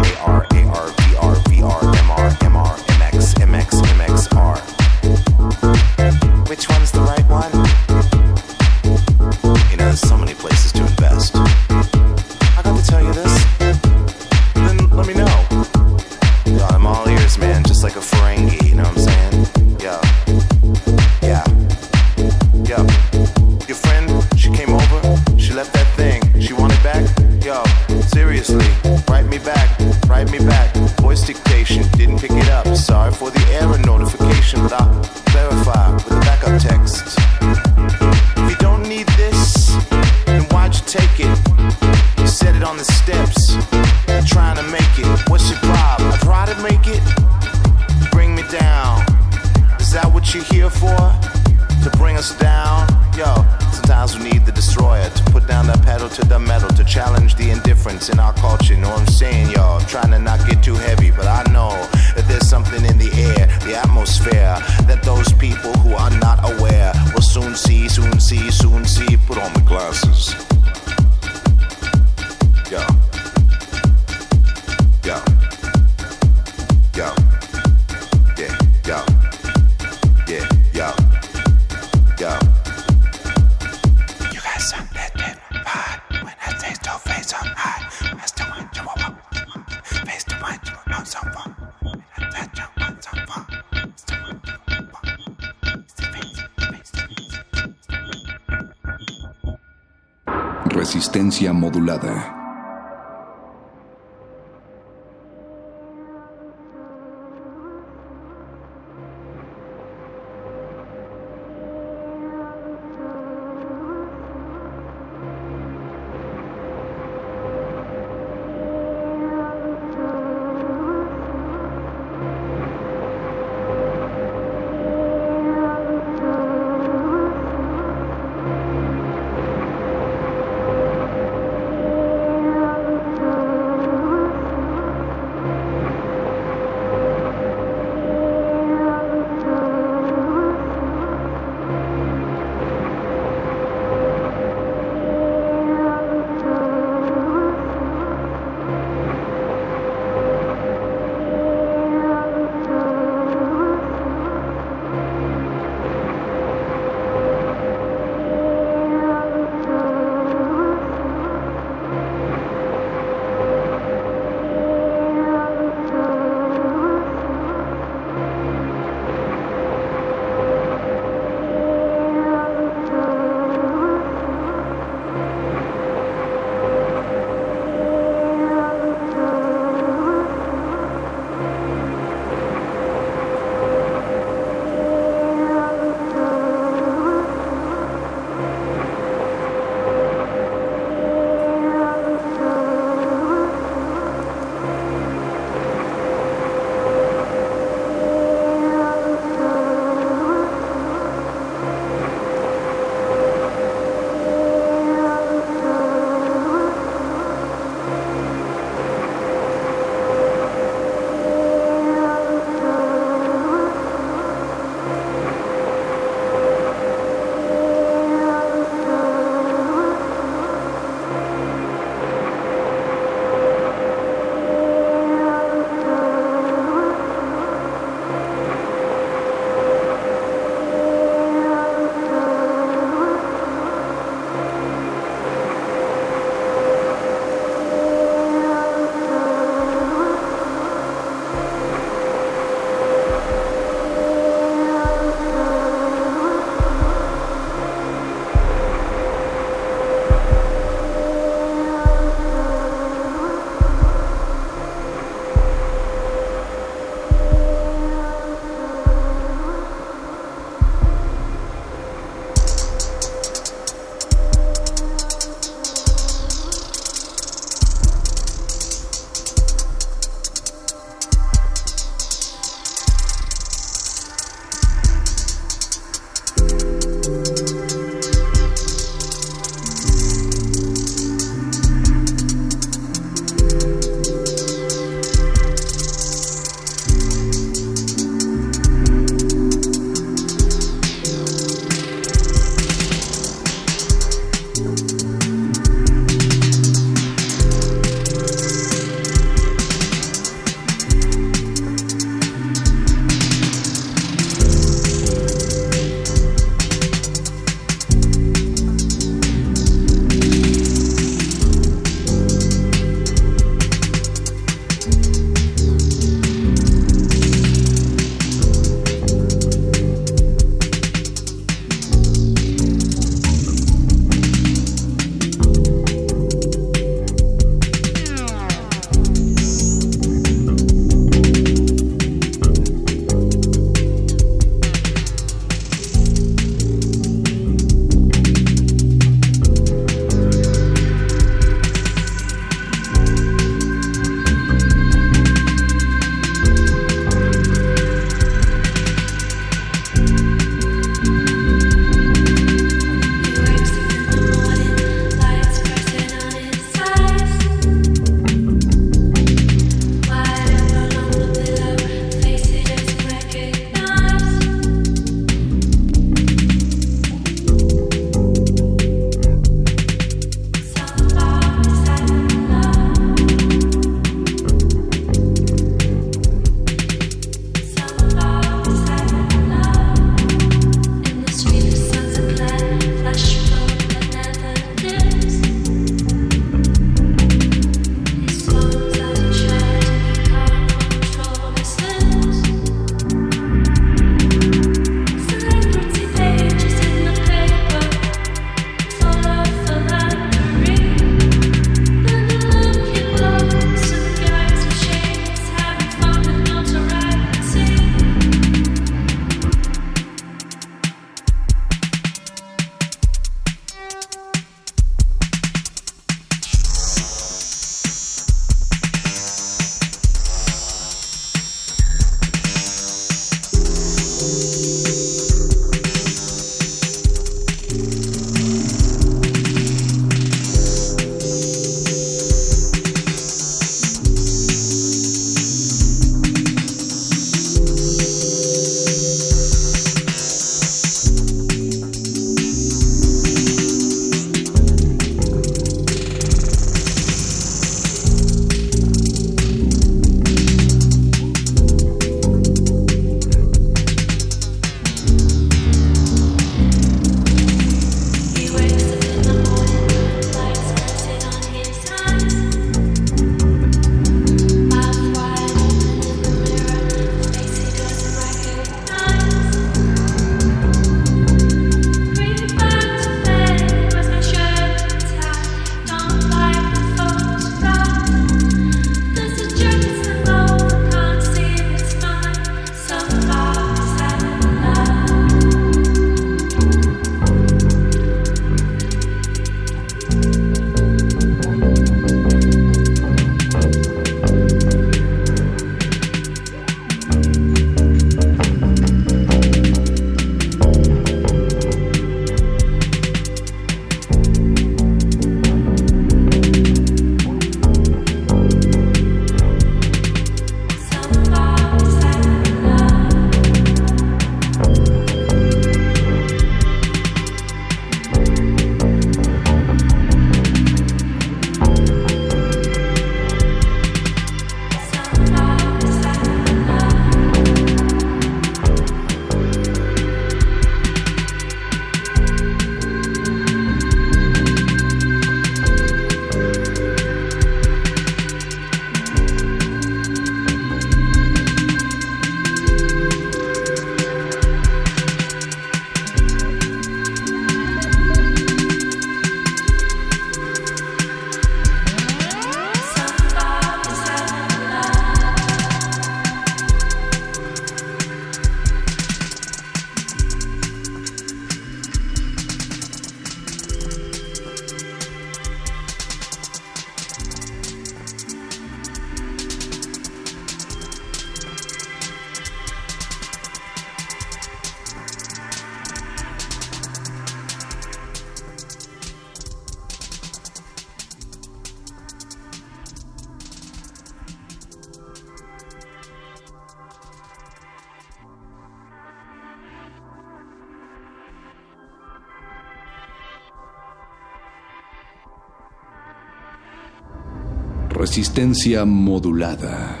Resistencia modulada.